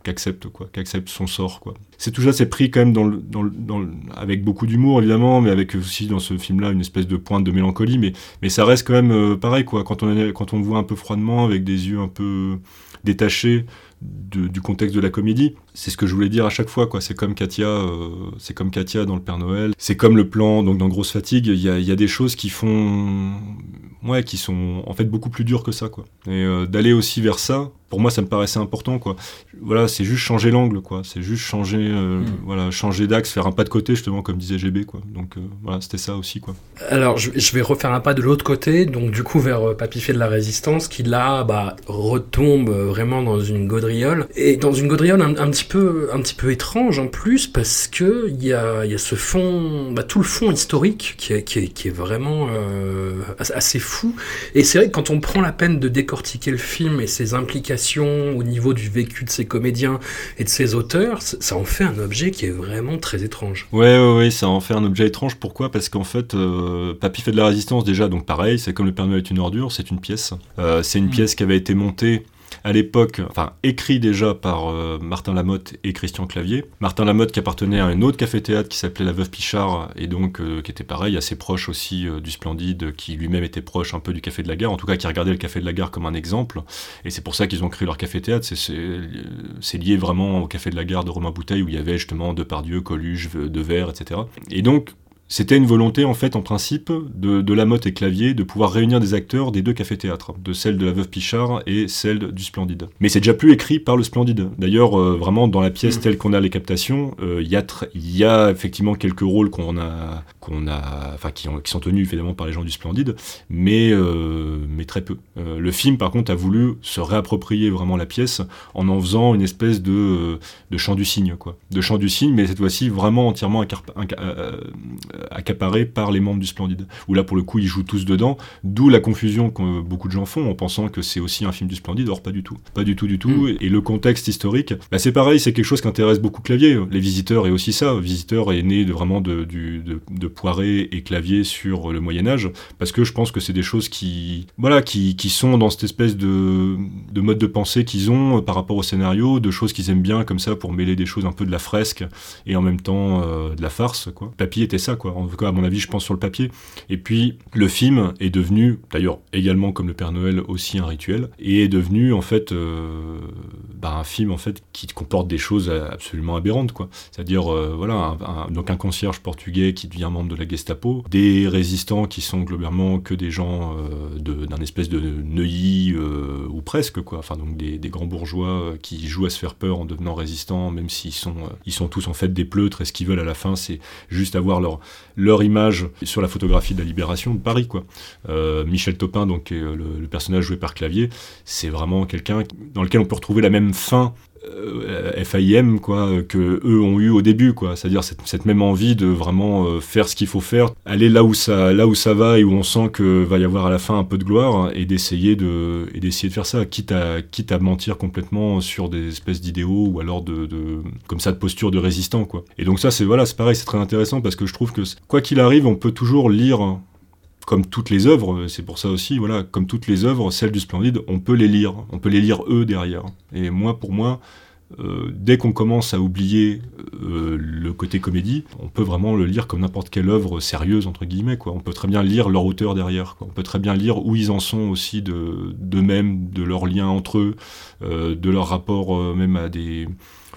qui accepte quoi, son sort quoi. C'est tout ça, c'est pris quand même avec beaucoup d'humour évidemment, mais avec aussi dans ce film-là une espèce de pointe de mélancolie, mais, ça reste quand même euh, pareil quoi. Quand on le voit un peu froidement, avec des yeux un peu détachés du contexte de la comédie, c'est ce que je voulais dire à chaque fois quoi. C'est comme Katia, euh, c'est comme Katia dans le Père Noël, c'est comme le plan donc dans Grosse Fatigue. Il y a, il y a des choses qui font, ouais, qui sont en fait beaucoup plus dures que ça quoi. Et euh, d'aller aussi vers ça, pour moi ça me paraissait important quoi voilà, c'est juste changer l'angle, quoi. C'est juste changer, euh, Mm. voilà, changer d'axe, faire un pas de côté, justement, comme disait GB, quoi. Donc voilà, c'était ça aussi, quoi. Alors, je, je vais refaire un pas de l'autre côté, donc du coup vers fait de la résistance, qui là, bah, retombe vraiment dans une gaudriole, et dans une gaudriole un, un petit peu, un petit peu étrange en plus, parce que il y a, il y a ce fond, bah, tout le fond historique qui est, qui est, qui est vraiment euh, as- assez fou. Et c'est vrai que quand on prend la peine de décortiquer le film et ses implications au niveau du vécu de ses comédiens et de ses auteurs, ça en fait un objet qui est vraiment très étrange. Ouais, ouais, ouais, ça en fait un objet étrange. Pourquoi? Parce qu'en fait, euh, Papy fait de la résistance, déjà, donc pareil, c'est comme le Père Noël est une ordure, c'est une pièce. Euh, c'est une Mm. pièce qui avait été montée à l'époque, enfin écrit déjà par euh, Martin Lamotte et Christian Clavier. Martin Lamotte qui appartenait à un autre café-théâtre qui s'appelait La Veuve Pichard et donc euh, qui était pareil, assez proche aussi euh, du Splendide, qui lui-même était proche un peu du Café de la Gare, en tout cas qui regardait le Café de la Gare comme un exemple. Et c'est pour ça qu'ils ont créé leur café-théâtre. C'est- lié vraiment au Café de la Gare de Romain Bouteille où il y avait justement Depardieu, Coluche, Devers, etc. Et donc c'était une volonté, en fait, en principe, de, de Lamotte et Clavier de pouvoir réunir des acteurs des deux cafés-théâtres, de celle de la Veuve Pichard et celle du Splendide. Mais c'est déjà plus écrit par le Splendide. D'ailleurs, euh, vraiment, dans la pièce Mm. telle qu'on a les captations, euh, il y, a y effectivement quelques rôles qu'on a, qu'on a, enfin, qui, ont- qui sont tenus évidemment par les gens du Splendide, mais, euh, mais très peu. Le film, par contre, a voulu se réapproprier vraiment la pièce en en faisant une espèce de, de chant du cygne, quoi. De chant du cygne, mais cette fois-ci vraiment entièrement incarp- inca- euh, accaparé par les membres du Splendide. Où là, pour le coup, ils jouent tous dedans, d'où la confusion que beaucoup de gens font en pensant que c'est aussi un film du Splendide, or pas du tout. Pas du tout, du tout. Mm. Et le contexte historique, bah, c'est pareil, c'est quelque chose qui intéresse beaucoup Clavier. Les Visiteurs est aussi ça. Visiteurs est né de, vraiment de, du, de, de Poiré et Clavier sur le Moyen-Âge, parce que je pense que c'est des choses qui, voilà, qui, qui sont dans cette espèce de, de mode de pensée qu'ils ont euh, par rapport au scénario, de choses qu'ils aiment bien comme ça pour mêler des choses un peu de la fresque et en même temps euh, de la farce, quoi. Papy était ça, quoi. En tout cas, à mon avis, je pense sur le papier. Et puis, le film est devenu, d'ailleurs, également comme le Père Noël, aussi un rituel, et est devenu, en fait, euh, bah, un film, en fait, qui comporte des choses absolument aberrantes, quoi. C'est-à-dire, euh, voilà, donc un concierge portugais qui devient membre de la Gestapo, des résistants qui sont globalement que des gens euh, d'un espèce de Neuilly, ou presque, quoi. Enfin, donc des, des, grands bourgeois qui jouent à se faire peur en devenant résistants, même s'ils sont, ils sont tous, en fait, des pleutres, et ce qu'ils veulent à la fin, c'est juste avoir leur, leur image sur la photographie de la libération de Paris. Quoi. Euh, Michel Topin, donc, le, le, personnage joué par Clavier, c'est vraiment quelqu'un dans lequel on peut retrouver la même fin euh, FIM quoi que eux ont eu au début quoi. C'est-à-dire cette, même envie de vraiment euh, faire ce qu'il faut faire aller là où ça là où ça va et où on sent que va y avoir à la fin un peu de gloire et d'essayer de et d'essayer de faire ça quitte à quitte à mentir complètement sur des espèces d'idéaux ou alors de, de, comme ça de posture de résistant quoi. Et donc ça c'est voilà c'est pareil c'est très intéressant parce que je trouve que quoi qu'il arrive on peut toujours lire comme toutes les œuvres, c'est pour ça aussi, voilà, comme toutes les œuvres, celles du Splendide, on peut les lire, on peut les lire eux derrière. Et moi, pour moi, euh, dès qu'on commence à oublier euh, le côté comédie, on peut vraiment le lire comme n'importe quelle œuvre sérieuse entre guillemets. Quoi. On peut très bien lire leur auteur derrière. On peut très bien lire où ils en sont aussi de d'eux-mêmes, de leurs liens entre eux, euh, de leur rapport même à des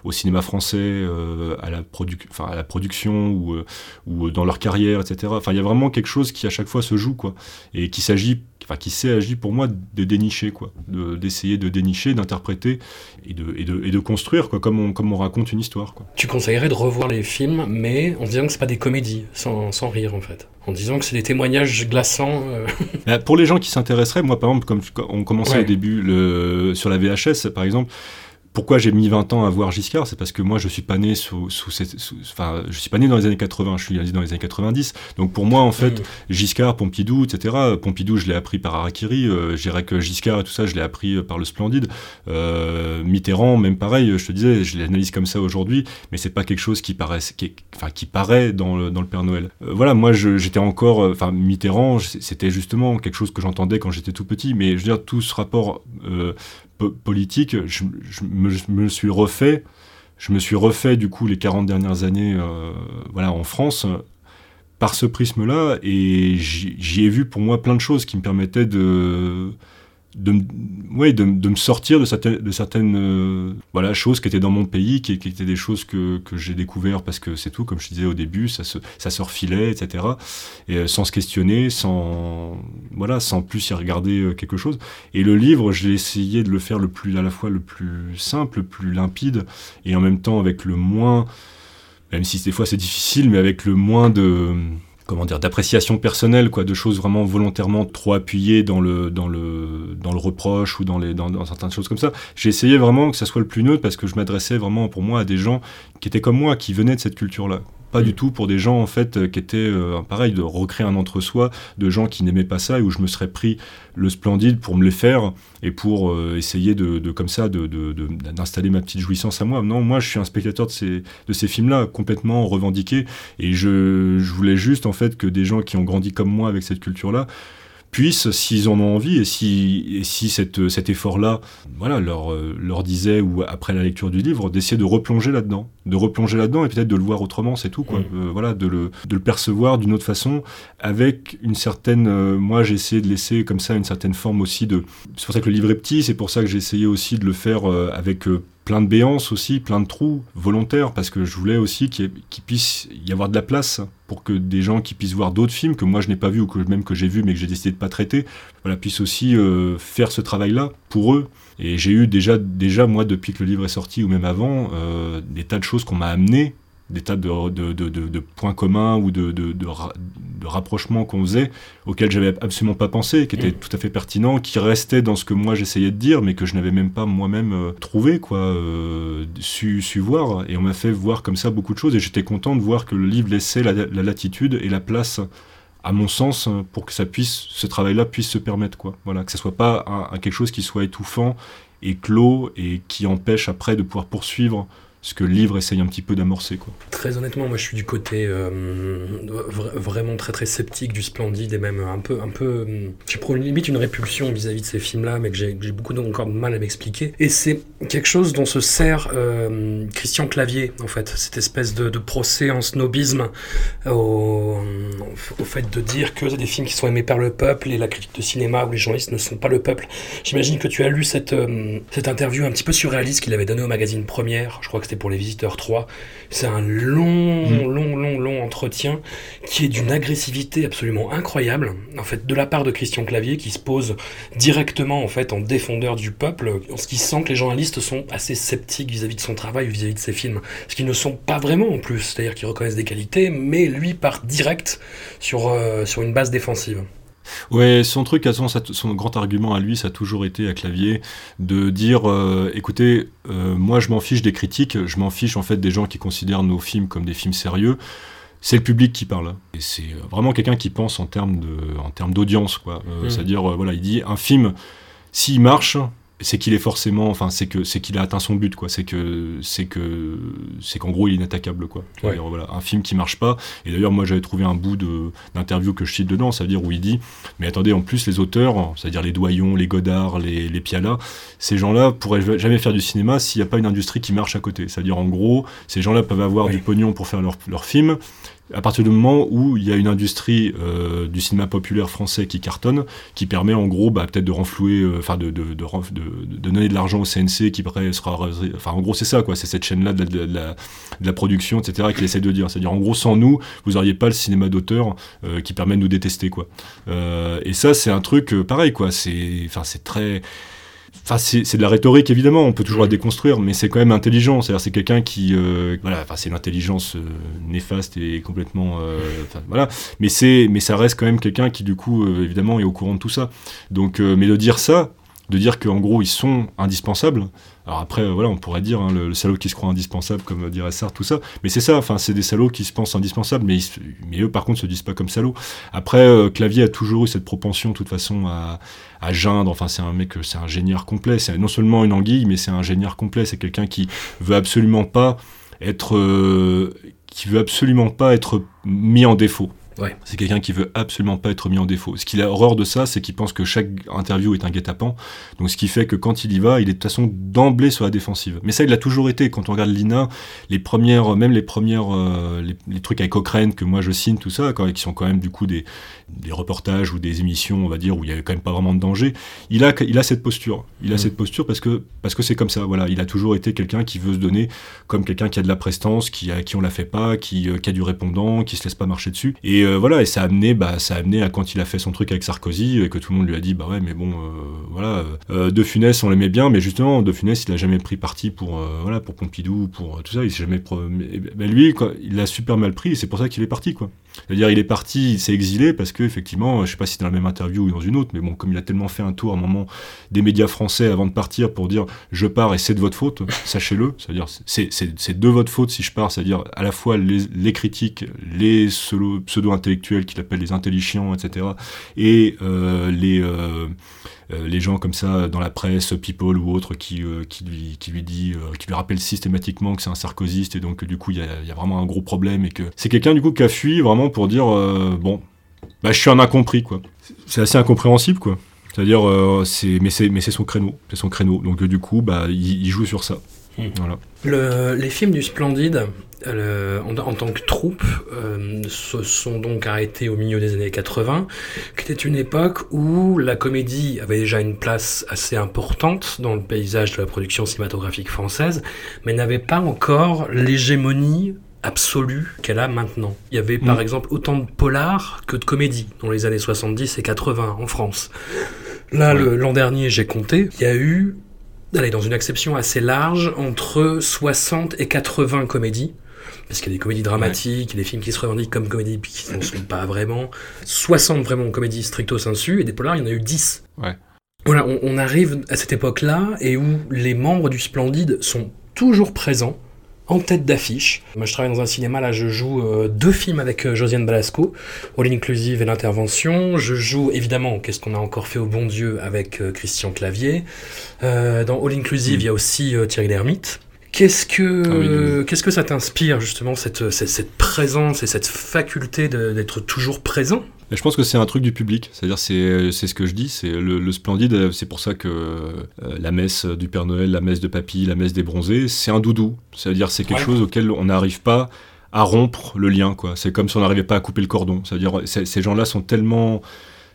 au cinéma français, euh, à, la enfin, à la production ou, euh, ou dans leur carrière, etc. Enfin, il y a vraiment quelque chose qui à chaque fois se joue, quoi, et qui s'agit, enfin, qui sait agir pour moi de dénicher, quoi, d'essayer de, dénicher, d'interpréter et de, et, de, et de, construire, quoi, comme on, comme on raconte une histoire, quoi. Tu conseillerais de revoir les films, mais en disant que c'est pas des comédies, sans, sans rire, en fait en disant que c'est des témoignages glaçants. Euh. Bah, pour les gens qui s'intéresseraient, moi par exemple, comme on commençait au début le, sur la VHS par exemple, pourquoi j'ai mis 20 ans à voir Giscard C'est parce que moi, je suis pas né sous, sous, cette, enfin, je suis pas né dans les années 80, je suis né dans les années 90. Donc pour moi, en fait, mm. Giscard, Pompidou, etc. Pompidou, je l'ai appris par Harakiri. Euh, je dirais que Giscard et tout ça, je l'ai appris euh, par le Splendide. Euh, Mitterrand, même pareil. Je te disais, je l'analyse comme ça aujourd'hui, mais c'est pas quelque chose qui paraît, qui, enfin, qui paraît dans le, dans le Père Noël. Euh, voilà, moi, j'étais encore, enfin, Mitterrand, c'était justement quelque chose que j'entendais quand j'étais tout petit. Mais je veux dire, tout ce rapport politique, je, me, suis refait, je me suis refait du coup les 40 dernières années euh, voilà, en France par ce prisme-là, et j'y ai vu pour moi plein de choses qui me permettaient de, de, ouais, de, de, me sortir de certaines, de certaines euh, voilà, choses qui étaient dans mon pays, qui, qui étaient des choses que, que j'ai découvert parce que c'est tout, comme je disais au début, ça se, ça se refilait, etc. Et euh, sans se questionner, sans, voilà, sans plus y regarder euh, quelque chose. Et le livre, j'ai essayé de le faire le plus, à la fois le plus simple, le plus limpide, et en même temps avec le moins, même si des fois c'est difficile, mais avec le moins de comment dire d'appréciation personnelle quoi de choses vraiment volontairement trop appuyées dans le dans le dans le reproche ou dans les dans, dans certaines choses comme ça. J'ai essayé vraiment que ça soit le plus neutre parce que je m'adressais vraiment pour moi à des gens qui étaient comme moi qui venaient de cette culture là pas du tout pour des gens en fait euh, qui étaient euh, pareil de recréer un entre-soi de gens qui n'aimaient pas ça et où je me serais pris le splendide pour me les faire et pour euh, essayer de, de, comme ça d'installer de, ma petite jouissance à moi. Non, moi je suis un spectateur de ces, de ces films-là complètement revendiqués et je, je voulais juste en fait que des gens qui ont grandi comme moi avec cette culture-là puissent, s'ils en ont envie, et si, et si cette, cet effort-là voilà, leur, euh, leur disait, ou après la lecture du livre, d'essayer de replonger là-dedans. De replonger là-dedans et peut-être de le voir autrement, c'est tout. Quoi. Mm. Euh, voilà, de le, de le percevoir d'une autre façon, avec une certaine... Euh, moi, j'ai essayé de laisser comme ça une certaine forme aussi de... C'est pour ça que le livre est petit, c'est pour ça que j'ai essayé aussi de le faire avec plein de béances aussi, plein de trous volontaires, parce que je voulais aussi qu'il puisse y avoir de la place pour que des gens qui puissent voir d'autres films que moi je n'ai pas vu ou que même que j'ai vu mais que j'ai décidé de pas traiter, voilà, puissent aussi euh, faire ce travail-là pour eux. Et j'ai eu déjà, déjà moi depuis que le livre est sorti ou même avant, euh, des tas de choses qu'on m'a amenées des tas de, de, de, de, points communs ou de, rapprochements qu'on faisait, auxquels j'avais absolument pas pensé, qui étaient mm. tout à fait pertinents, qui restaient dans ce que moi j'essayais de dire, mais que je n'avais même pas moi-même euh, trouvé, quoi, euh, su, su, voir. Et on m'a fait voir comme ça beaucoup de choses, et j'étais content de voir que le livre laissait la, latitude et la place à mon sens, pour que ça puisse, ce travail-là puisse se permettre, quoi. Voilà, que ce soit pas un, quelque chose qui soit étouffant et clos et qui empêche après de pouvoir poursuivre ce que le livre essaye un petit peu d'amorcer. Quoi. Très honnêtement, moi je suis du côté euh, vra- vraiment très très sceptique du Splendide et même un peu, un peu euh, j'ai pour limite une répulsion vis-à-vis de ces films-là, mais que j'ai beaucoup encore de mal à m'expliquer. Et c'est quelque chose dont se sert euh, Christian Clavier, en fait, cette espèce de, procès en snobisme au, au fait de dire que c'est des films qui sont aimés par le peuple et la critique de cinéma où les journalistes ne sont pas le peuple. J'imagine que tu as lu cette, cette interview un petit peu surréaliste qu'il avait donnée au magazine Première, je crois que c'était pour Les Visiteurs 3. C'est un long, long, long, long entretien qui est d'une agressivité absolument incroyable, en fait, de la part de Christian Clavier qui se pose directement, en fait, en défendeur du peuple, en ce qui sent que les journalistes sont assez sceptiques vis-à-vis de son travail vis-à-vis de ses films. Ce qu'ils ne sont pas vraiment en plus, c'est-à-dire qu'ils reconnaissent des qualités, mais lui part direct sur, euh, sur une base défensive. Ouais, son truc, son, son grand argument à lui, ça a toujours été à Clavier de dire, euh, écoutez, euh, moi je m'en fiche des critiques, je m'en fiche en fait des gens qui considèrent nos films comme des films sérieux. C'est le public qui parle. Et c'est vraiment quelqu'un qui pense en termes de, en termes d'audience, quoi. Euh, Mm. C'est-à-dire, euh, voilà, il dit un film, s'il marche, c'est qu'il est forcément, enfin, c'est que c'est qu'il a atteint son but, quoi. C'est que c'est que c'est qu'en gros, il est inattaquable, quoi. C'est-à-dire, voilà, un film qui marche pas. Et d'ailleurs, moi, j'avais trouvé un bout d'interview que je cite dedans, c'est-à-dire où il dit, mais attendez, en plus, les auteurs, c'est-à-dire les Doyons, les Godard, les les Piala, ces gens-là pourraient jamais faire du cinéma s'il n'y a pas une industrie qui marche à côté. C'est-à-dire, en gros, ces gens-là peuvent avoir Oui. du pognon pour faire leur leur film. À partir du moment où il y a une industrie euh, du cinéma populaire français qui cartonne, qui permet en gros bah, peut-être de renflouer, euh, enfin de, donner de l'argent au CNC qui sera, enfin en gros c'est ça quoi, c'est cette chaîne-là de, la- production etc qu'il essaie de dire, c'est-à-dire en gros sans nous vous auriez pas le cinéma d'auteur euh, qui permet de nous détester quoi. Et ça c'est un truc pareil quoi, c'est très Enfin, c'est de la rhétorique évidemment, on peut toujours la déconstruire, mais c'est quand même intelligent. C'est-à-dire, c'est quelqu'un qui, euh, voilà, enfin, c'est une intelligence euh, néfaste et complètement, euh, voilà. Mais c'est, mais ça reste quand même quelqu'un qui, du coup, évidemment, est au courant de tout ça. Donc, mais de dire ça, de dire qu'en gros ils sont indispensables. Alors après, euh, voilà, on pourrait dire hein, le, salaud qui se croit indispensable, comme dirait Sartre, tout ça. Mais c'est ça, enfin, c'est des salauds qui se pensent indispensables, mais, ils mais eux, par contre, se disent pas comme salauds. Après, euh, Clavier a toujours eu cette propension, de toute façon, à, à geindre. Enfin, c'est un mec, euh, c'est un génieur complet. C'est non seulement une anguille, mais c'est un génieur complet. C'est quelqu'un qui veut absolument pas être, qui veut absolument pas être mis en défaut. Ouais. C'est quelqu'un qui veut absolument pas être mis en défaut. Ce qu'il a horreur de ça, c'est qu'il pense que chaque interview est un guet-apens. Donc, ce qui fait que quand il y va, il est de toute façon d'emblée sur la défensive. Mais ça, il l'a toujours été. Quand on regarde Lina, les premières, même les premières, euh, les, les trucs avec Cochrane que moi je signe, tout ça, quand, qui sont quand même du coup des, des reportages ou des émissions, on va dire, où il y avait quand même pas vraiment de danger. Il a, il a cette posture. Il a Mm. cette posture parce que parce que c'est comme ça. Voilà, il a toujours été quelqu'un qui veut se donner comme quelqu'un qui a de la prestance, qui a qui on la fait pas, qui, euh, qui a du répondant, qui se laisse pas marcher dessus. Et euh, voilà, et ça a amené, bah, ça a amené à quand il a fait son truc avec Sarkozy et que tout le monde lui a dit, bah ouais, mais bon, euh, voilà, euh, euh, De Funès, on l'aimait bien, mais justement, De Funès, il a jamais pris parti pour euh, voilà pour Pompidou, pour euh, tout ça. Il s'est jamais, mais, mais lui, il l'a super mal pris. et C'est pour ça qu'il est parti, quoi. C'est-à-dire, il est parti, il s'est exilé parce que effectivement, je sais pas si dans la même interview ou dans une autre, mais bon, comme il a tellement fait un tour à un moment des médias français avant de partir pour dire je pars et c'est de votre faute, sachez-le. C'est-à-dire c'est de votre faute si je pars. C'est-à-dire à la fois les, les critiques, les pseudo- pseudo-intellectuels qu'il appelle les intelligents, etc. Et euh, les euh, euh, les gens comme ça dans la presse, People ou autres, qui, euh, qui, lui, qui lui dit, euh, qui lui rappellent systématiquement que c'est un sarkozyste et donc du coup il y a, il y a vraiment un gros problème et que c'est quelqu'un du coup qui a fui vraiment pour dire euh, bon, bah je suis un incompris quoi. C'est assez incompréhensible quoi. C'est-à-dire, euh, c'est, mais c'est, mais c'est son créneau, c'est son créneau. Donc euh, du coup, bah, il, il joue sur ça. Hmm. Voilà. Le- les films du Splendide, euh, en, en tant que troupe, euh, se sont donc arrêtés au milieu des années 80, qui était une époque où la comédie avait déjà une place assez importante dans le paysage de la production cinématographique française, mais n'avait pas encore l'hégémonie absolue qu'elle a maintenant. Il y avait par Mm. exemple autant de polars que de comédies dans les années 70 et 80 en France. Là, Ouais. l'an dernier, j'ai compté, il y a eu allez, dans une acception assez large, entre 60 et 80 comédies. Parce qu'il y a des comédies dramatiques, a des films qui se revendiquent comme comédies puis qui ne sont pas vraiment. 60 vraiment comédies stricto sensu, et des polars, il y en a eu 10. Ouais. Voilà, on, on arrive à cette époque-là, et où les membres du Splendide sont toujours présents, en tête d'affiche. Moi, je travaille dans un cinéma, là, je joue euh, deux films avec euh, Josiane Balasco, All Inclusive et L'Intervention. Je joue, évidemment, Qu'est-ce qu'on a encore fait au bon Dieu avec euh, Christian Clavier. Dans All Inclusive, il y a aussi Thierry Lhermitte, Qu'est-ce que, Ah oui, oui, oui. qu'est-ce que ça t'inspire justement cette, cette, cette présence et cette faculté d'être toujours présent? Et je pense que c'est un truc du public, c'est-à-dire c'est c'est ce que je dis, c'est le, le splendide, c'est pour ça que euh, la messe du Père Noël, la messe de Papy, la messe des bronzés, c'est un doudou, c'est-à-dire c'est quelque Ouais. chose auquel on n'arrive pas à rompre le lien, quoi. C'est comme si on n'arrivait pas à couper le cordon, c'est-à-dire c'est- ces gens-là sont tellement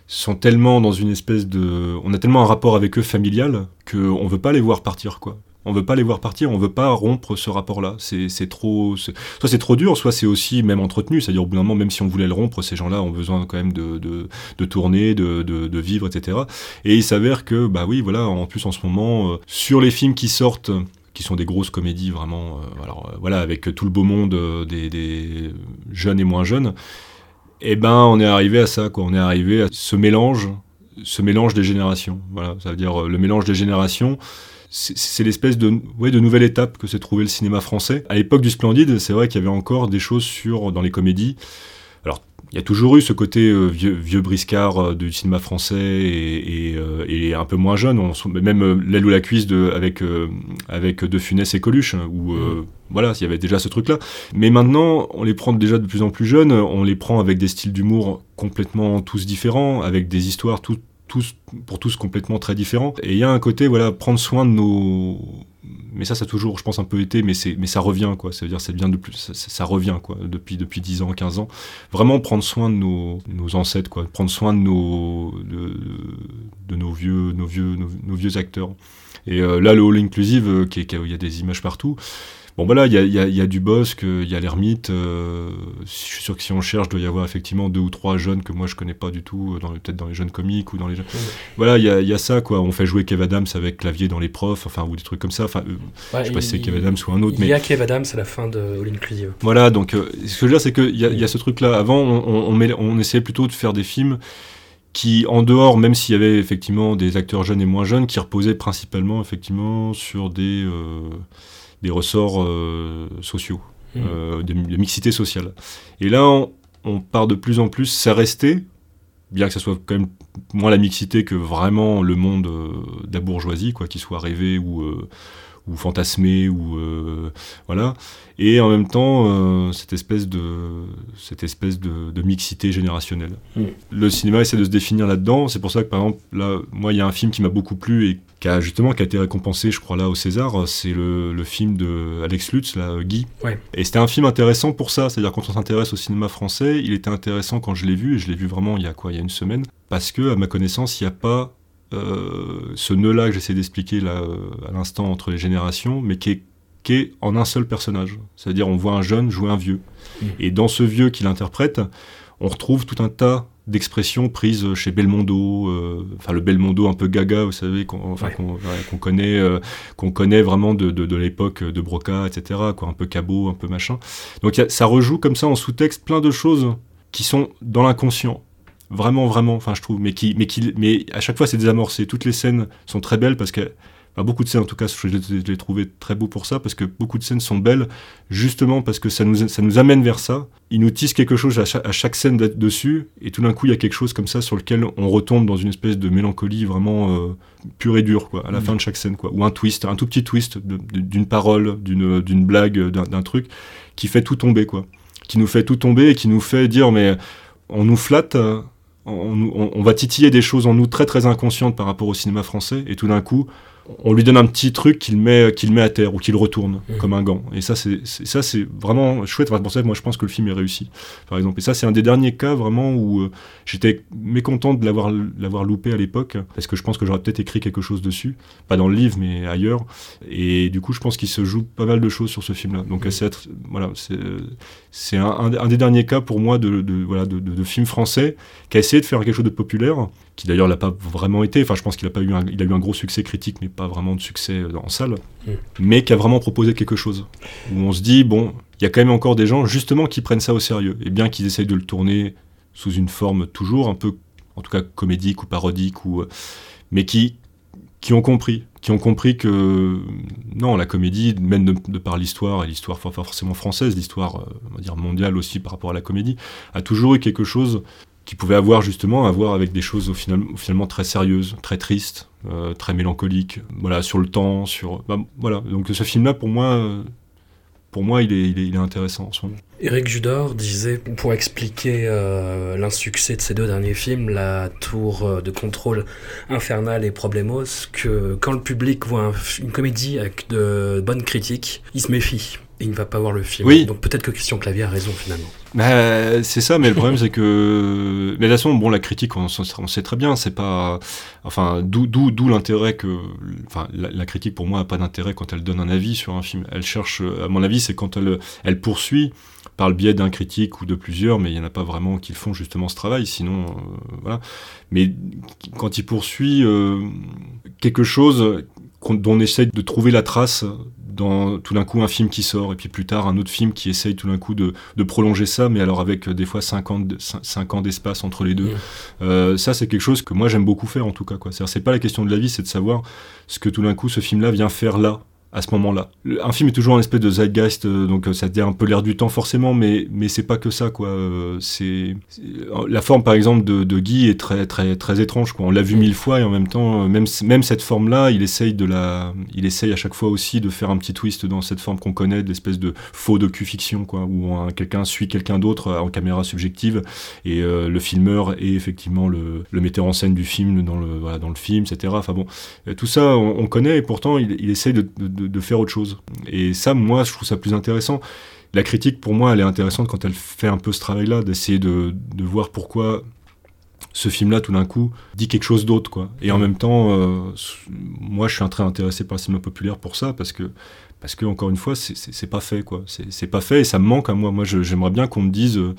sont tellement dans une espèce de, on a tellement un rapport avec eux familial que on veut pas les voir partir, quoi. On veut pas les voir partir, on veut pas rompre ce rapport-là. C'est trop, soit c'est trop dur, soit c'est aussi même entretenu. C'est-à-dire au bout d'un moment, même si on voulait le rompre, ces gens-là ont besoin quand même de, de, tourner, de, de, vivre, etc. Et il s'avère que, bah oui, voilà, en plus en ce moment, euh, sur les films qui sortent, qui sont des grosses comédies vraiment, euh, alors euh, voilà, avec tout le beau monde des, des jeunes et moins jeunes, eh ben on est arrivé à ça, quoi. On est arrivé à ce mélange, ce mélange des générations. Voilà, ça veut dire le mélange des générations. C'est l'espèce de, ouais, de nouvelle étape que s'est trouvé le cinéma français. À l'époque du Splendide, c'est vrai qu'il y avait encore des choses sur dans les comédies. Alors, il y a toujours eu ce côté euh, vieux, vieux briscard euh, du cinéma français et, et, euh, et un peu moins jeune. On, même l'aile ou la cuisse de, avec, avec De Funès et Coluche, hein, où euh, voilà, il y avait déjà ce truc-là. Mais maintenant, on les prend déjà de plus en plus jeunes. On les prend avec des styles d'humour complètement tous différents, avec des histoires tout- tous, pour tous complètement très différents. Et il y a un côté, voilà, prendre soin de nos. Mais ça, ça a toujours, je pense, un peu été, mais, mais ça revient, quoi. Ça veut dire, ça devient de plus, ça, revient, quoi, depuis, depuis 10 ans, 15 ans. Vraiment prendre soin de nos, nos ancêtres, quoi. Prendre soin de nos, de, de nos vieux, nos vieux, nos, vieux acteurs. Et euh, là, le All Inclusive, euh, qui est- il y a des images partout. Bon, voilà, il y a, il y a- il y a du Bosque, euh, il y a l'ermite. euh, je suis sûr que si on cherche, il doit y avoir effectivement deux ou trois jeunes que moi je connais pas du tout, euh, peut-être dans les jeunes comiques ou dans les jeunes. Voilà, il y a, il y a ça, quoi. On fait jouer Kev Adams avec clavier dans les profs, enfin, ou des trucs comme ça. Enfin, euh, je sais pas si c'est Kev Adams ou un autre, Il mais y a Kev Adams à la fin de All Inclusive. voilà, donc euh, ce que je veux dire, c'est qu'il y, a- y a ce truc-là. Avant, on, on, on met- on essayait plutôt de faire des films qui, en dehors, même s'il y avait effectivement des acteurs jeunes et moins jeunes, qui reposaient principalement effectivement sur des, euh, des ressorts euh, sociaux, Mhm. euh, de, de mixité sociale. Et là, on, on part de plus en plus, restait, bien que ça soit quand même moins la mixité que vraiment le monde euh, de la bourgeoisie, quoi, qu'il soit rêvé ou, ou fantasmé, ou euh, voilà. Et en même temps, euh, cette espèce de, cette espèce de, de mixité générationnelle. Mm. Le cinéma essaie de se définir là-dedans. C'est pour ça que, par exemple, là, moi, il y a un film qui m'a beaucoup plu et qui a justement qui a été récompensé, je crois, là au César. C'est le, le film de Alex Lutz, là, Guy. Ouais. Et c'était un film intéressant pour ça. C'est-à-dire quand on s'intéresse au cinéma français, il était intéressant quand je l'ai vu et je l'ai vu vraiment il y a quoi, il y a une semaine, parce que à ma connaissance, il n'y a pas euh, ce nœud-là que j'essaie d'expliquer là euh, à l'instant entre les générations, mais qui est, qui est en un seul personnage. C'est-à-dire on voit un jeune jouer un vieux. Mhm. Et dans ce vieux qu'il interprète, on retrouve tout un tas d'expressions prises chez Belmondo, euh, enfin le Belmondo un peu gaga, vous savez, qu'on enfin, Ouais. qu'on ouais, qu'on connaît, euh, qu'on connaît vraiment de, de, de l'époque de Broca, etc., quoi, un peu cabot, un peu machin. Donc a- ça rejoue comme ça en sous-texte plein de choses qui sont dans l'inconscient. Vraiment, vraiment, enfin je trouve, mais, qui, mais, qui, mais à chaque fois c'est désamorcé. Toutes les scènes sont très belles parce que, enfin, beaucoup de scènes en tout cas, je je les ai trouvées très beaux pour ça, parce que beaucoup de scènes sont belles justement parce que ça nous, ça nous amène vers ça. Il nous tisse quelque chose à chaque, à chaque scène dessus, et tout d'un coup il y a quelque chose comme ça sur lequel on retombe dans une espèce de mélancolie vraiment euh, pure et dure, quoi, à la Mhm. fin de chaque scène, quoi. Ou un twist, un tout petit twist d'une parole, d'une d'une blague, d'un truc qui fait tout tomber, quoi. Qui nous fait tout tomber et qui nous fait dire, mais on nous flatte, on, on- on va titiller des choses en nous très très inconscientes par rapport au cinéma français, et tout d'un coup, on lui donne un petit truc qu'il met, qu'il met à terre ou qu'il retourne Mhm. comme un gant. Et ça, c'est ça, c'est vraiment chouette. Enfin, pour ça, moi, je pense que le film est réussi, par exemple. Et ça, c'est un des derniers cas vraiment où euh, j'étais mécontent de l'avoir l'avoir loupé à l'époque, parce que je pense que j'aurais peut-être écrit quelque chose dessus, pas dans le livre, mais ailleurs. Et du coup, je pense qu'il se joue pas mal de choses sur ce film-là. Donc, Mhm. c'est être- voilà, c'est c'est un, un- un des derniers cas pour moi de, de- voilà, de, de- de film français qui a essayé de faire quelque chose de populaire, qui d'ailleurs l'a pas vraiment été. Enfin, je pense qu'il a pas eu un, il a eu un gros succès critique, mais pas vraiment de succès euh, en salle, Mm. mais qui a vraiment proposé quelque chose où on se dit bon, il y a quand même encore des gens justement qui prennent ça au sérieux et bien qu'ils essayent de le tourner sous une forme toujours un peu, en tout cas comédique ou parodique ou, euh, mais qui qui ont compris, qui ont compris que non, la comédie, même de, de par l'histoire, et l'histoire pas forcément française, l'histoire, euh, on va dire mondiale aussi par rapport à la comédie, a toujours eu quelque chose qui pouvait avoir justement à voir avec des choses au final, finalement très sérieuses, très tristes, euh, très mélancoliques, voilà, sur le temps, sur... bah, voilà, donc ce film-là, pour moi, euh, pour moi, il est, intéressant en ce moment. Eric Judor disait, pour expliquer euh, l'insuccès de ces deux derniers films, La Tour de contrôle infernale et Problemos, que quand le public voit un- une comédie avec de bonnes critiques, il se méfie. Et il ne va pas voir le film. Oui. Donc peut-être que Christian Clavier a raison finalement. Bah, c'est ça, mais le problème c'est que, mais de toute façon, bon, la critique, on, on sait très bien, c'est pas, enfin, d'où, l'intérêt que, enfin, la, la critique pour moi a pas d'intérêt quand elle donne un avis sur un film. Elle cherche, à mon avis, c'est quand elle, elle poursuit par le biais d'un critique ou de plusieurs, mais il y en a pas vraiment qui font justement ce travail. Sinon, euh, voilà. Mais quand il poursuit euh, quelque chose dont on essaye de trouver la trace dans tout d'un coup un film qui sort et puis plus tard un autre film qui essaye tout d'un coup de, de prolonger ça mais alors avec euh, des fois 5 ans, d'espace entre les deux. Mm. Euh, ça c'est quelque chose que moi j'aime beaucoup faire en tout cas c'est pas la question de la vie c'est de savoir ce que tout d'un coup ce film là vient faire là à ce moment-là. Un film est toujours un espèce de zeitgeist, euh, donc euh, ça dit un peu l'air du temps forcément, mais mais c'est pas que ça quoi. Euh, C'est la forme par exemple de, de Guy est très très très étrange quoi. On l'a vu mille fois et en même temps même même cette forme là, il essaye de la, il essaye à chaque fois aussi de faire un petit twist dans cette forme qu'on connaît, de l'espèce de faux docu-fiction quoi, où un- quelqu'un suit quelqu'un d'autre en caméra subjective et euh, le filmeur est effectivement le, le metteur en scène du film dans le voilà, dans le film, etc. Enfin bon, tout ça on, on connaît et pourtant il, il essaye de, de, de faire autre chose. Et ça, moi, je trouve ça plus intéressant. La critique, pour moi, elle est intéressante quand elle fait un peu ce travail-là, d'essayer de, de voir pourquoi ce film-là, tout d'un coup, dit quelque chose d'autre, quoi. Et en même temps, euh, moi, je suis un très intéressé par le cinéma populaire pour ça, parce que, parce que encore une fois, c'est- pas fait, quoi. C'est pas fait et ça me manque à moi. Moi, j'aimerais bien qu'on me dise. euh,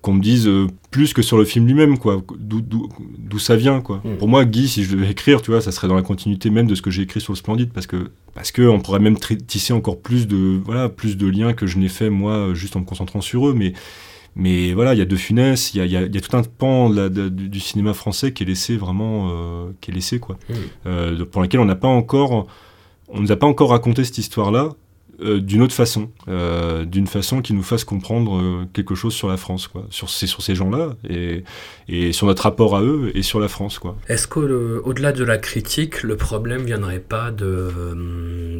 qu'on me dise euh, plus que sur le film lui-même, quoi. D'où- ça vient, quoi. Mm. Pour moi, Guy, si je devais écrire, tu vois, ça serait dans la continuité même de ce que j'ai écrit sur le Splendide, parce que parce que on pourrait même tisser encore plus de voilà plus de liens que je n'ai fait moi juste en me concentrant sur eux, mais mais voilà, il y a De Funès, il y a, y a- y a tout un pan de la- de- du, cinéma français qui est laissé vraiment, euh, qui est laissé quoi, Mm. Euh, pour laquelle on n'a pas encore, on nous a pas encore raconté cette histoire-là euh, d'une autre façon, euh, d'une façon qui nous fasse comprendre euh, quelque chose sur la France, quoi, sur ces, sur ces gens-là et, et sur notre rapport à eux et sur la France, quoi. Est-ce qu'au-delà de la critique, le problème viendrait pas de,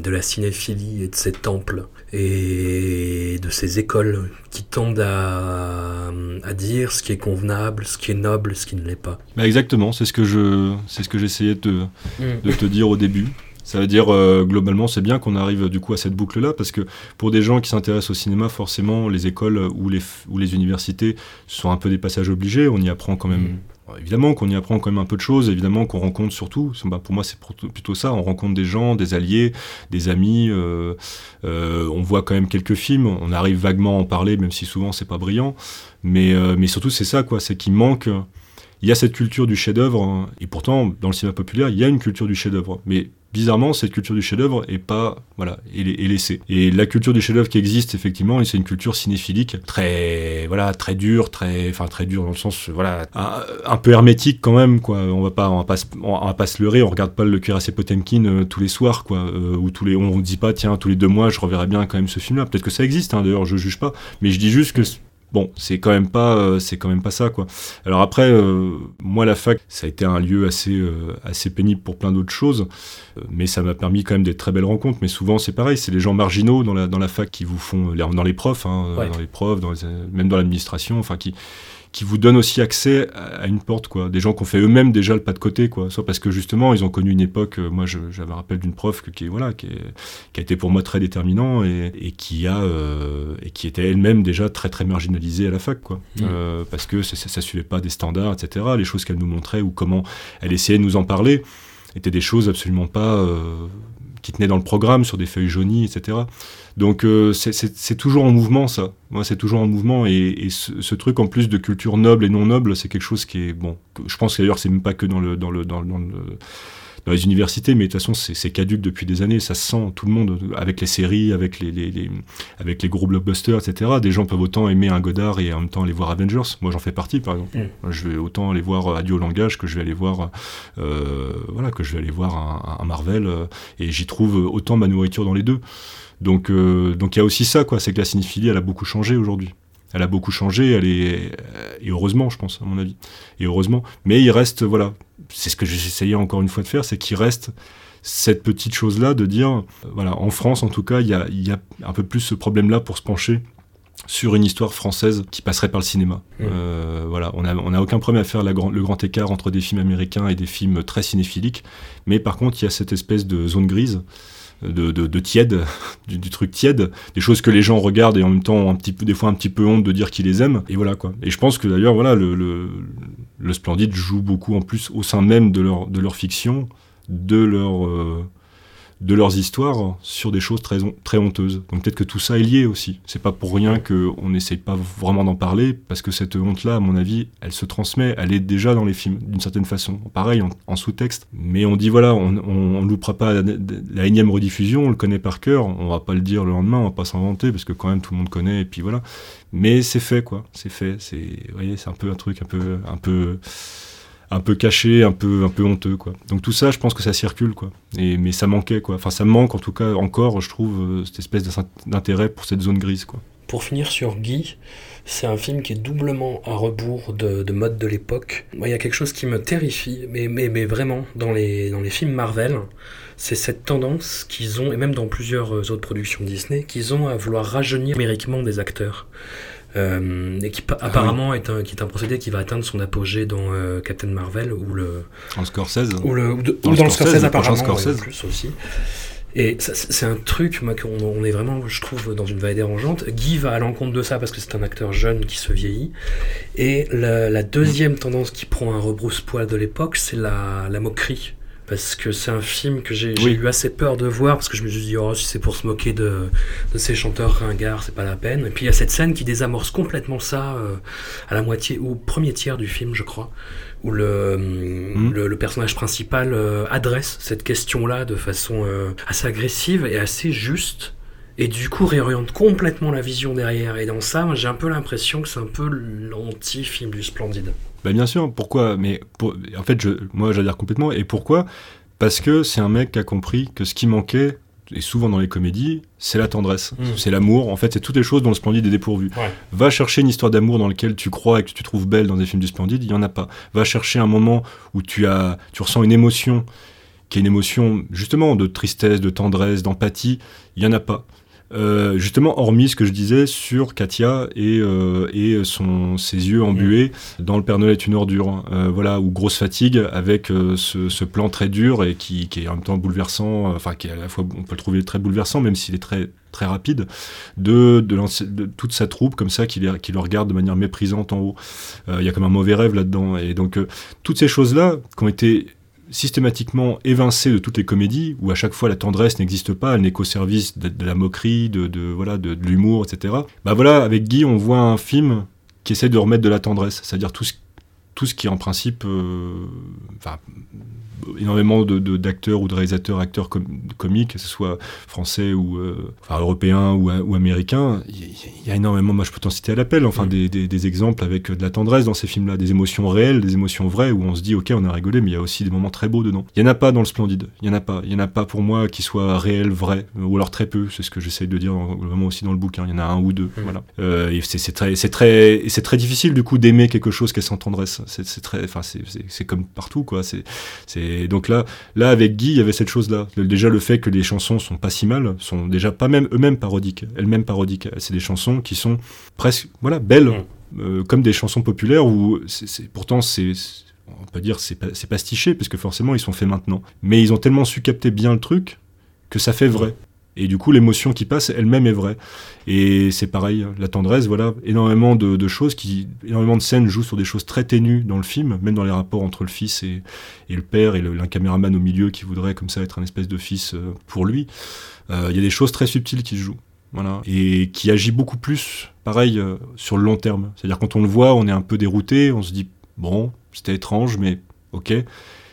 de la cinéphilie et de ces temples et de ces écoles qui tendent à, à dire ce qui est convenable, ce qui est noble, ce qui ne l'est pas? Bah exactement, c'est ce que je, c'est ce que j'essayais de, Mm. de te dire au début. Ça veut dire, euh, globalement, c'est bien qu'on arrive du coup à cette boucle-là, parce que pour des gens qui s'intéressent au cinéma, forcément, les écoles ou les, f- ou les universités sont un peu des passages obligés. On y apprend quand même, bon, évidemment qu'on y apprend quand même un peu de choses, évidemment qu'on rencontre surtout, bah, pour moi c'est plutôt- ça, on rencontre des gens, des alliés, des amis, euh, euh, on voit quand même quelques films, on arrive vaguement à en parler, même si souvent c'est pas brillant, mais, euh, mais surtout c'est ça, quoi, c'est qu'il manque il y a cette culture du chef-d'œuvre, hein, et pourtant, dans le cinéma populaire, il y a une culture du chef-d'œuvre. Mais bizarrement, cette culture du chef-d'œuvre est pas, voilà, est, est laissée. Et la culture du chef-d'œuvre qui existe, effectivement, c'est une culture cinéphilique très, voilà, très dure, très, enfin, très dure dans le sens, voilà, un, peu hermétique quand même, quoi. On va pas, on va pas, on va pas se leurrer, on regarde pas le cuirassé Potemkin euh, tous les soirs, quoi, euh, ou tous les, on dit pas, tiens, tous les deux mois, je reverrai bien quand même ce film-là. Peut-être que ça existe, hein, d'ailleurs, je juge pas, mais je dis juste que Bon, c'est quand même pas, euh, c'est quand même pas ça, quoi. Alors après, euh, moi, la fac, ça a été un lieu assez, euh, assez pénible pour plein d'autres choses, euh, mais ça m'a permis quand même des très belles rencontres. Mais souvent, c'est pareil, c'est les gens marginaux dans la, dans la fac qui vous font, dans les profs, hein, Ouais. dans les profs, dans les- même dans l'administration, enfin, qui, qui vous donnent aussi accès à une porte, quoi. Des gens qui ont fait eux-mêmes déjà le pas de côté, quoi. Soit parce que justement, ils ont connu une époque, euh, moi, j'avais un rappel d'une prof que- qui, voilà, qui, est- qui a été pour moi très déterminant et, et qui a, euh, et qui était elle-même déjà très, très marginalisée à la fac, quoi. Mm. Euh, parce que ça, ça suivait pas des standards, etc. Les choses qu'elle nous montrait ou comment elle essayait de nous en parler étaient des choses absolument pas euh, qui tenaient dans le programme sur des feuilles jaunies, etc. Donc euh, c'est- toujours en mouvement ça. Moi c'est toujours en mouvement et, et ce, ce truc en plus de culture noble et non noble, c'est quelque chose qui est bon. je pense d'ailleurs c'est même pas que dans le dans le dans, le- dans le- dans les universités, mais de toute façon c'est caduque depuis des années. Ça se sent tout le monde avec les séries, avec les, les- les- avec les gros blockbusters, etc. Des gens peuvent autant aimer un Godard et en même temps aller voir Avengers. Moi j'en fais partie par exemple. Mm. Je vais autant aller voir Adieu au langage que je vais aller voir euh, voilà que je vais aller voir un, un Marvel euh, et j'y trouve autant ma nourriture dans les deux. Donc, euh, donc il y a aussi ça, quoi. C'est que la cinéphilie, elle a beaucoup changé aujourd'hui. Elle a beaucoup changé, elle est et heureusement, je pense, à mon avis, et heureusement. Mais il reste, voilà, c'est ce que j'essayais encore une fois de faire, c'est qu'il reste cette petite chose-là de dire, voilà, en France en tout cas, il y a, y a un peu plus ce problème-là pour se pencher sur une histoire française qui passerait par le cinéma. Mmh. Euh, voilà, on n'a on a aucun problème à faire la grand- le grand écart entre des films américains et des films très cinéphiliques, mais par contre, il y a cette espèce de zone grise, de, de, de tiède, du, truc tiède, des choses que les gens regardent et en même temps un petit des fois un petit peu honte de dire qu'ils les aiment. Et voilà quoi. Et je pense que d'ailleurs, voilà, le, le, le Splendide joue beaucoup en plus au sein même de leur, de leur fiction, de leur. euh, de leurs histoires sur des choses très, très honteuses. Donc peut-être que tout ça est lié aussi. C'est pas pour rien qu'on n'essaye pas vraiment d'en parler, parce que cette honte-là, à mon avis, elle se transmet, elle est déjà dans les films, d'une certaine façon. Pareil, en, sous-texte. Mais on dit, voilà, on, on, on loupera pas la, la, énième rediffusion, on le connaît par cœur, on va pas le dire le lendemain, on va pas s'inventer, parce que quand même tout le monde connaît, et puis voilà. Mais c'est fait, quoi. C'est fait. C'est, vous voyez, c'est un peu un truc un peu, un peu, un peu caché, un peu, un peu honteux, quoi. Donc tout ça, je pense que ça circule, quoi. Et, mais ça manquait, quoi. Enfin, ça manque, en tout cas, encore, je trouve, euh, cette espèce d'intérêt pour cette zone grise, quoi. Pour finir sur Guy, c'est un film qui est doublement à rebours de, de mode de l'époque. Moi, il y a quelque chose qui me terrifie, mais, mais, mais vraiment, dans les, dans les films Marvel, c'est cette tendance qu'ils ont, et même dans plusieurs autres productions Disney, qu'ils ont à vouloir rajeunir numériquement des acteurs. Euh, et qui Ah apparemment est, un, qui est un procédé qui va atteindre son apogée dans euh, Captain Marvel ou le en Scorsese. ou le ou, de, dans, ou dans le Scorsese, apparemment Scorsese. ouais, en plus aussi. Et c'est un truc moi qu'on on est vraiment je trouve dans une vague dérangeante. Guy va à l'encontre de ça parce que c'est un acteur jeune qui se vieillit. Et la, la deuxième tendance qui prend un rebrousse-poil de l'époque c'est la, la moquerie parce que c'est un film que j'ai Oui. eu assez peur de voir parce que je me suis dit oh si c'est pour se moquer de, de ces chanteurs ringards c'est pas la peine. Et puis il y a cette scène qui désamorce complètement ça euh, à la moitié ou premier tiers du film je crois où le, le, le personnage principal euh, adresse cette question là de façon euh, assez agressive et assez juste et du coup réoriente complètement la vision derrière. Et dans ça j'ai un peu l'impression que c'est un peu l'anti-film du Splendide Bah bien sûr, pourquoi Mais pour- en fait, je, moi j'adhère complètement. Et pourquoi? Parce que c'est un mec qui a compris que ce qui manquait, et souvent dans les comédies, c'est la tendresse, Mm. c'est l'amour. En fait, c'est toutes les choses dont le Splendide est dépourvu. Ouais. Va chercher une histoire d'amour dans laquelle tu crois et que tu trouves belle dans des films du Splendide, il y en a pas. Va chercher un moment où tu as, tu ressens une émotion, qui est une émotion justement de tristesse, de tendresse, d'empathie, il y en a pas. Euh, justement, hormis ce que je disais sur Katia et, euh, et son, ses yeux embués dans Le Père Noël est une ordure, euh, voilà, ou Grosse fatigue avec euh, ce, ce plan très dur et qui, qui est en même temps bouleversant, enfin qui est à la fois on peut le trouver très bouleversant même s'il est très très rapide, de, de, toute sa troupe comme ça qui, qui le regarde de manière méprisante en haut. Il y a comme un mauvais rêve là-dedans et donc toutes ces choses-là qui ont été systématiquement évincées de toutes les comédies où à chaque fois la tendresse n'existe pas, elle n'est qu'au service de, la moquerie, de, de voilà, de, l'humour, etc. Bah voilà, avec Guy, on voit un film qui essaie de remettre de la tendresse, c'est-à-dire tout ce, tout ce qui en principe, euh, énormément de- de- d'acteurs ou de réalisateurs, acteurs com- comiques, que ce soit français ou euh, enfin, européens ou, ou américains, il y, a énormément, moi je peux t'en citer à l'appel, enfin Mm. des, des- des exemples avec euh, de la tendresse dans ces films-là, des émotions réelles, des émotions vraies, où on se dit ok on a rigolé, mais il y a aussi des moments très beaux dedans. Il y en a pas dans le Splendide, il y en a pas, il y en a pas pour moi qui soient réels, vrais, ou alors très peu, c'est ce que j'essaye de dire vraiment aussi dans le bouquin, il y en a un ou deux, Mm. voilà. Euh, c'est très, très, très difficile du coup d'aimer quelque chose qui est sans tendresse. C'est c'est très, enfin c'est- c'est c'est comme partout quoi. C'est, c'est donc là, là avec Guy, il y avait cette chose-là. Déjà le fait que les chansons sont pas si mal, sont déjà pas même eux-mêmes parodiques, elles-mêmes parodiques. C'est des chansons qui sont presque, voilà, belles, Mm. euh, comme des chansons populaires où c'est, pourtant c'est on peut dire c'est pastiché parce que forcément ils sont faits maintenant. Mais ils ont tellement su capter bien le truc que ça fait vrai. Et du coup, l'émotion qui passe elle-même est vraie. Et c'est pareil, la tendresse, voilà, énormément de, choses qui, énormément de scènes jouent sur des choses très ténues dans le film, même dans les rapports entre le fils et, le père et le, caméraman au milieu qui voudrait comme ça être un espèce de fils euh, pour lui. Euh, Il y a des choses très subtiles qui se jouent. Voilà. Et qui agit beaucoup plus, pareil, euh, sur le long terme. C'est-à-dire quand on le voit, on est un peu dérouté, on se dit, bon, c'était étrange, mais ok.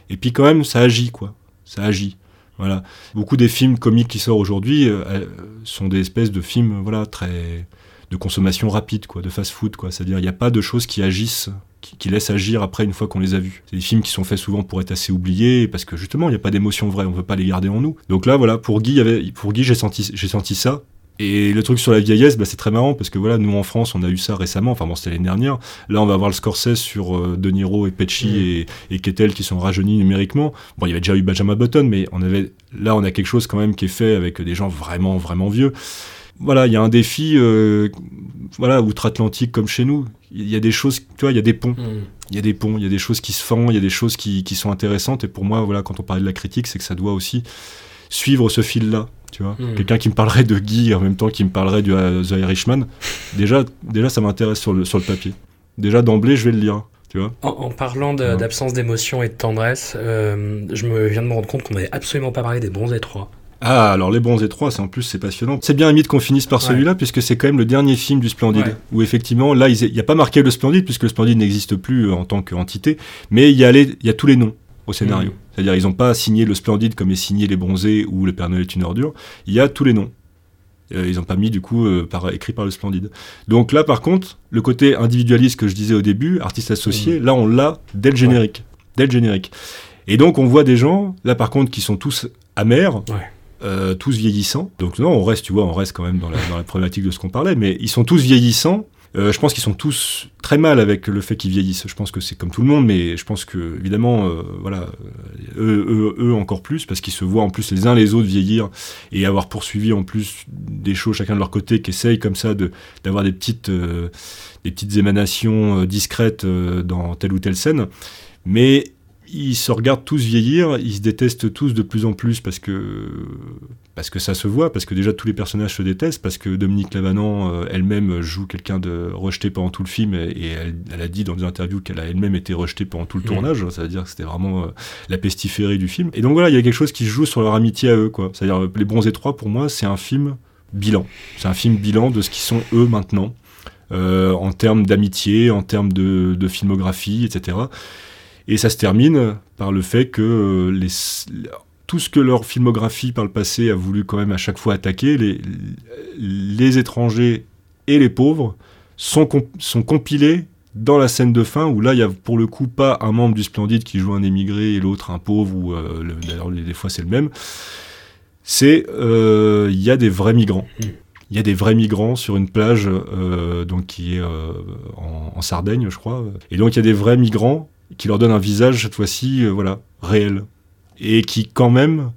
Et puis quand même, ça agit, quoi. Ça agit. Voilà. Beaucoup des films comiques qui sortent aujourd'hui euh, sont des espèces de films, voilà, très de consommation rapide, quoi, de fast-food. C'est-à-dire, il n'y a pas de choses qui agissent, qui, laissent agir après une fois qu'on les a vus. C'est des films qui sont faits souvent pour être assez oubliés, parce que justement, il n'y a pas d'émotion vraie, on ne veut pas les garder en nous. Donc là, voilà, pour Guy, pour Guy, j'ai senti, j'ai senti ça. Et le truc sur la vieillesse, bah, c'est très marrant parce que voilà, nous en France, on a eu ça récemment. Enfin bon, c'était l'année dernière. Là, on va avoir le Scorsese sur euh, De Niro et Pesci et, et Kettel qui sont rajeunis numériquement. Bon, il y avait déjà eu Benjamin Button, mais on avait là, on a quelque chose quand même qui est fait avec des gens vraiment, vraiment vieux. Voilà, il y a un défi, euh, voilà, outre-Atlantique comme chez nous. Il y a des choses, tu vois, il y a des ponts. Mm. Il y a des ponts, il y a des choses qui se font, il y a des choses qui, qui sont intéressantes. Et pour moi, voilà, quand on parlait de la critique, c'est que ça doit aussi suivre ce fil-là. Tu vois, Mm. quelqu'un qui me parlerait de Guy en même temps qu'il me parlerait du euh, The Irishman, déjà, déjà ça m'intéresse sur le, sur le papier. Déjà d'emblée, je vais le lire. Tu vois En, en parlant Ouais. d'absence d'émotion et de tendresse, euh, je me viens de me rendre compte qu'on n'avait absolument pas parlé des bronzés 3. Ah, alors Les Bons Étroits, c'est en plus, c'est passionnant. C'est bien limite qu'on finisse par Ouais. celui-là, puisque c'est quand même le dernier film du Splendide. Ouais. Où effectivement, là, il n'y a pas marqué le Splendide, puisque le Splendide n'existe plus euh, en tant qu'entité, mais il y, a les- il y a tous les noms au scénario. Mhm. C'est-à-dire, ils n'ont pas signé le Splendide comme est signé Les Bronzés ou Le Père Noël est une ordure. Il y a tous les noms. Euh, ils n'ont pas mis, du coup, euh, par, écrit par le Splendide. Donc là, par contre, le côté individualiste que je disais au début, artiste associé, là, on l'a dès le générique. Dès le générique. Et donc, on voit des gens, là, par contre, qui sont tous amers, Ouais. euh, tous vieillissants. Donc non, on reste, tu vois, on reste quand même dans la, dans la problématique de ce qu'on parlait, mais ils sont tous vieillissants. Euh, je pense qu'ils sont tous très mal avec le fait qu'ils vieillissent. Je pense que c'est comme tout le monde, mais je pense que évidemment, euh, voilà, eux, eux, encore plus, parce qu'ils se voient en plus les uns les autres vieillir et avoir poursuivi en plus des choses chacun de leur côté, qui essayent comme ça de d'avoir des petites euh, des petites émanations euh, discrètes euh, dans telle ou telle scène. Mais ils se regardent tous vieillir, ils se détestent tous de plus en plus parce que parce que ça se voit, parce que déjà tous les personnages se détestent, parce que Dominique Lavanant euh, elle-même joue quelqu'un de rejeté pendant tout le film et, et elle, elle a dit dans des interviews qu'elle a elle-même été rejetée pendant tout le Mhm. tournage, ça veut dire que c'était vraiment euh, la pestiférée du film. Et donc voilà, il y a quelque chose qui se joue sur leur amitié à eux, quoi. C'est-à-dire euh, Les Bons Étroits pour moi, c'est un film bilan. C'est un film bilan de ce qu'ils sont eux maintenant, euh, en termes d'amitié, en termes de, de filmographie, etc. Et ça se termine par le fait que euh, les, tout ce que leur filmographie par le passé a voulu quand même à chaque fois attaquer, les, étrangers et les pauvres, sont, com- sont compilés dans la scène de fin où là il y a pour le coup pas un membre du Splendide qui joue un émigré et l'autre un pauvre ou euh, le- d'ailleurs des fois c'est le même. C'est euh, il y a des vrais migrants. Il y a des vrais migrants sur une plage euh, qui est en, Sardaigne je crois. Et donc il y a des vrais migrants qui leur donnent un visage cette fois-ci voilà réel et qui quand même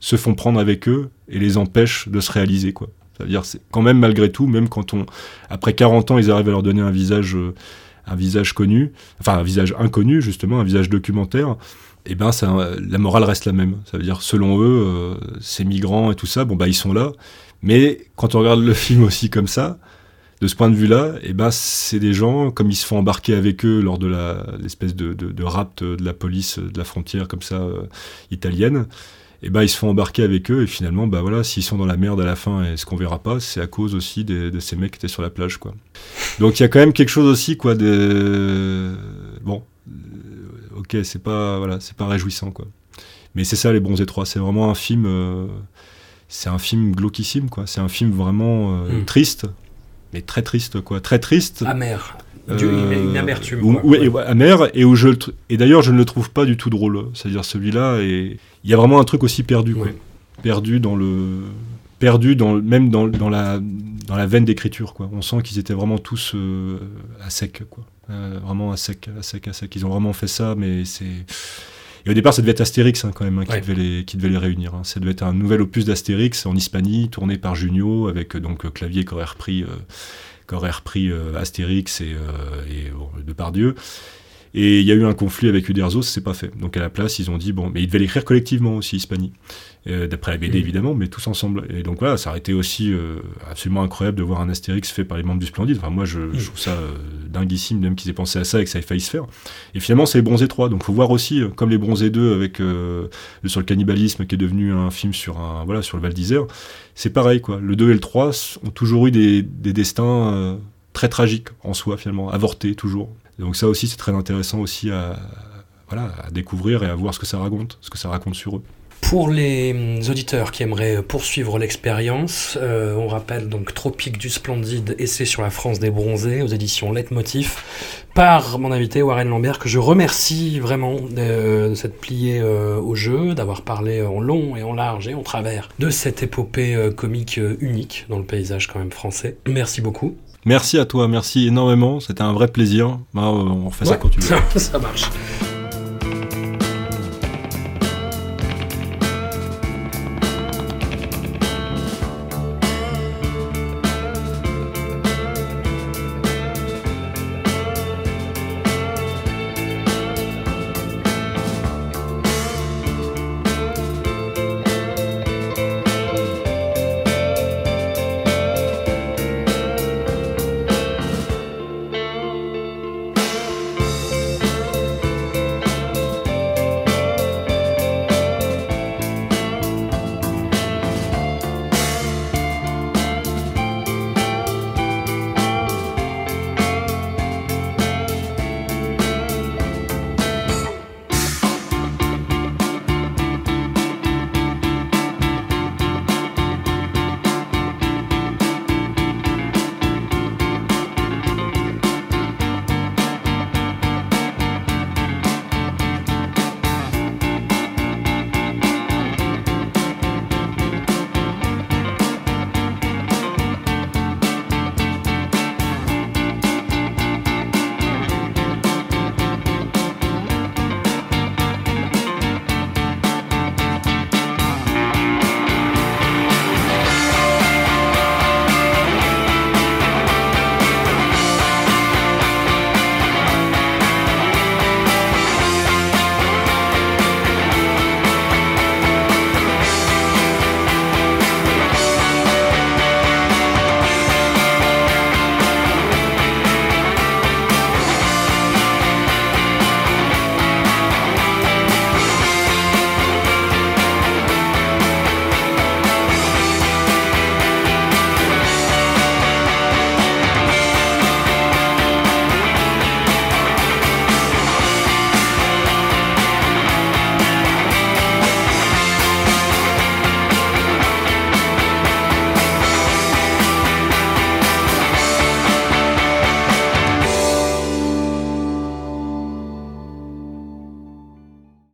se font prendre avec eux et les empêchent de se réaliser quoi. C'est-à-dire c'est quand même malgré tout même quand on après 40 ans ils arrivent à leur donner un visage euh, un visage connu enfin un visage inconnu justement un visage documentaire et ben ça, la morale reste la même. Ça veut dire selon eux euh, ces migrants et tout ça bon bah ils sont là. Mais quand on regarde le film aussi comme ça de ce point de vue-là, et ben c'est des gens comme ils se font embarquer avec eux lors de l'espèce de, de, de rapt de la police de la frontière comme ça euh, italienne. Et ben ils se font embarquer avec eux et finalement bah voilà s'ils sont dans la merde à la fin et ce qu'on verra pas c'est à cause aussi des- de ces mecs qui étaient sur la plage quoi. Donc il y a quand même quelque chose aussi quoi de bon euh, ok c'est pas voilà c'est pas réjouissant quoi. Mais c'est ça les bons étroits c'est vraiment un film euh, c'est un film glauquissime quoi c'est un film vraiment euh, Mm. triste mais très triste quoi très triste Amer. Du- euh, une, amertume. où- quoi. ouais, et ouais, amer et où je le et d'ailleurs je ne le trouve pas du tout drôle c'est-à-dire celui-là et il y a vraiment un truc aussi perdu quoi. Ouais. perdu dans le perdu dans même dans, dans la dans la veine d'écriture quoi on sent qu'ils étaient vraiment tous euh, à sec quoi Euh, vraiment à sec à sec à sec ils ont vraiment fait ça mais c'est et au départ, ça devait être Astérix hein, quand même hein, qui, Ouais. devait les, qui devait les réunir. hein. Ça devait être un nouvel opus d'Astérix en Hispanie, tourné par Junio, avec euh, donc euh, Clavier qui aurait repris, euh, qui aurait repris euh, Astérix et, euh, et bon, Depardieu. Et il y a eu un conflit avec Uderzo, c'est pas fait. Donc à la place, ils ont dit bon, mais ils devaient l'écrire collectivement aussi, Hispanie, Euh, d'après la BD Mhm. évidemment, mais tous ensemble. Et donc voilà, ça aurait été aussi euh, absolument incroyable de voir un Astérix fait par les membres du Splendide. Enfin moi, je, je trouve ça euh, dinguissime même qu'ils aient pensé à ça et que ça ait failli se faire. Et finalement, c'est les Bronzés 3. Donc faut voir aussi, euh, comme les Bronzés 2 avec le- sur le cannibalisme qui est devenu un film sur un voilà sur le Val d'Isère, c'est pareil quoi. Le 2 et le 3 s- ont toujours eu des, des destins très tragiques en soi finalement, avortés toujours. Donc ça aussi c'est très intéressant aussi à voilà à découvrir et à voir ce que ça raconte, ce que ça raconte sur eux. Pour les hum, auditeurs qui aimeraient poursuivre l'expérience, euh, on rappelle donc Tropique du Splendide, essai sur la France des bronzés aux éditions Leitmotiv, par mon invité Warren Lambert, que je remercie vraiment de, s'être plié euh, au jeu, d'avoir parlé en long et en large et en travers de cette épopée euh, comique unique dans le paysage quand même français. Merci beaucoup. Merci à toi, merci énormément. C'était un vrai plaisir. Bah, on refait ça quand tu veux. ça marche.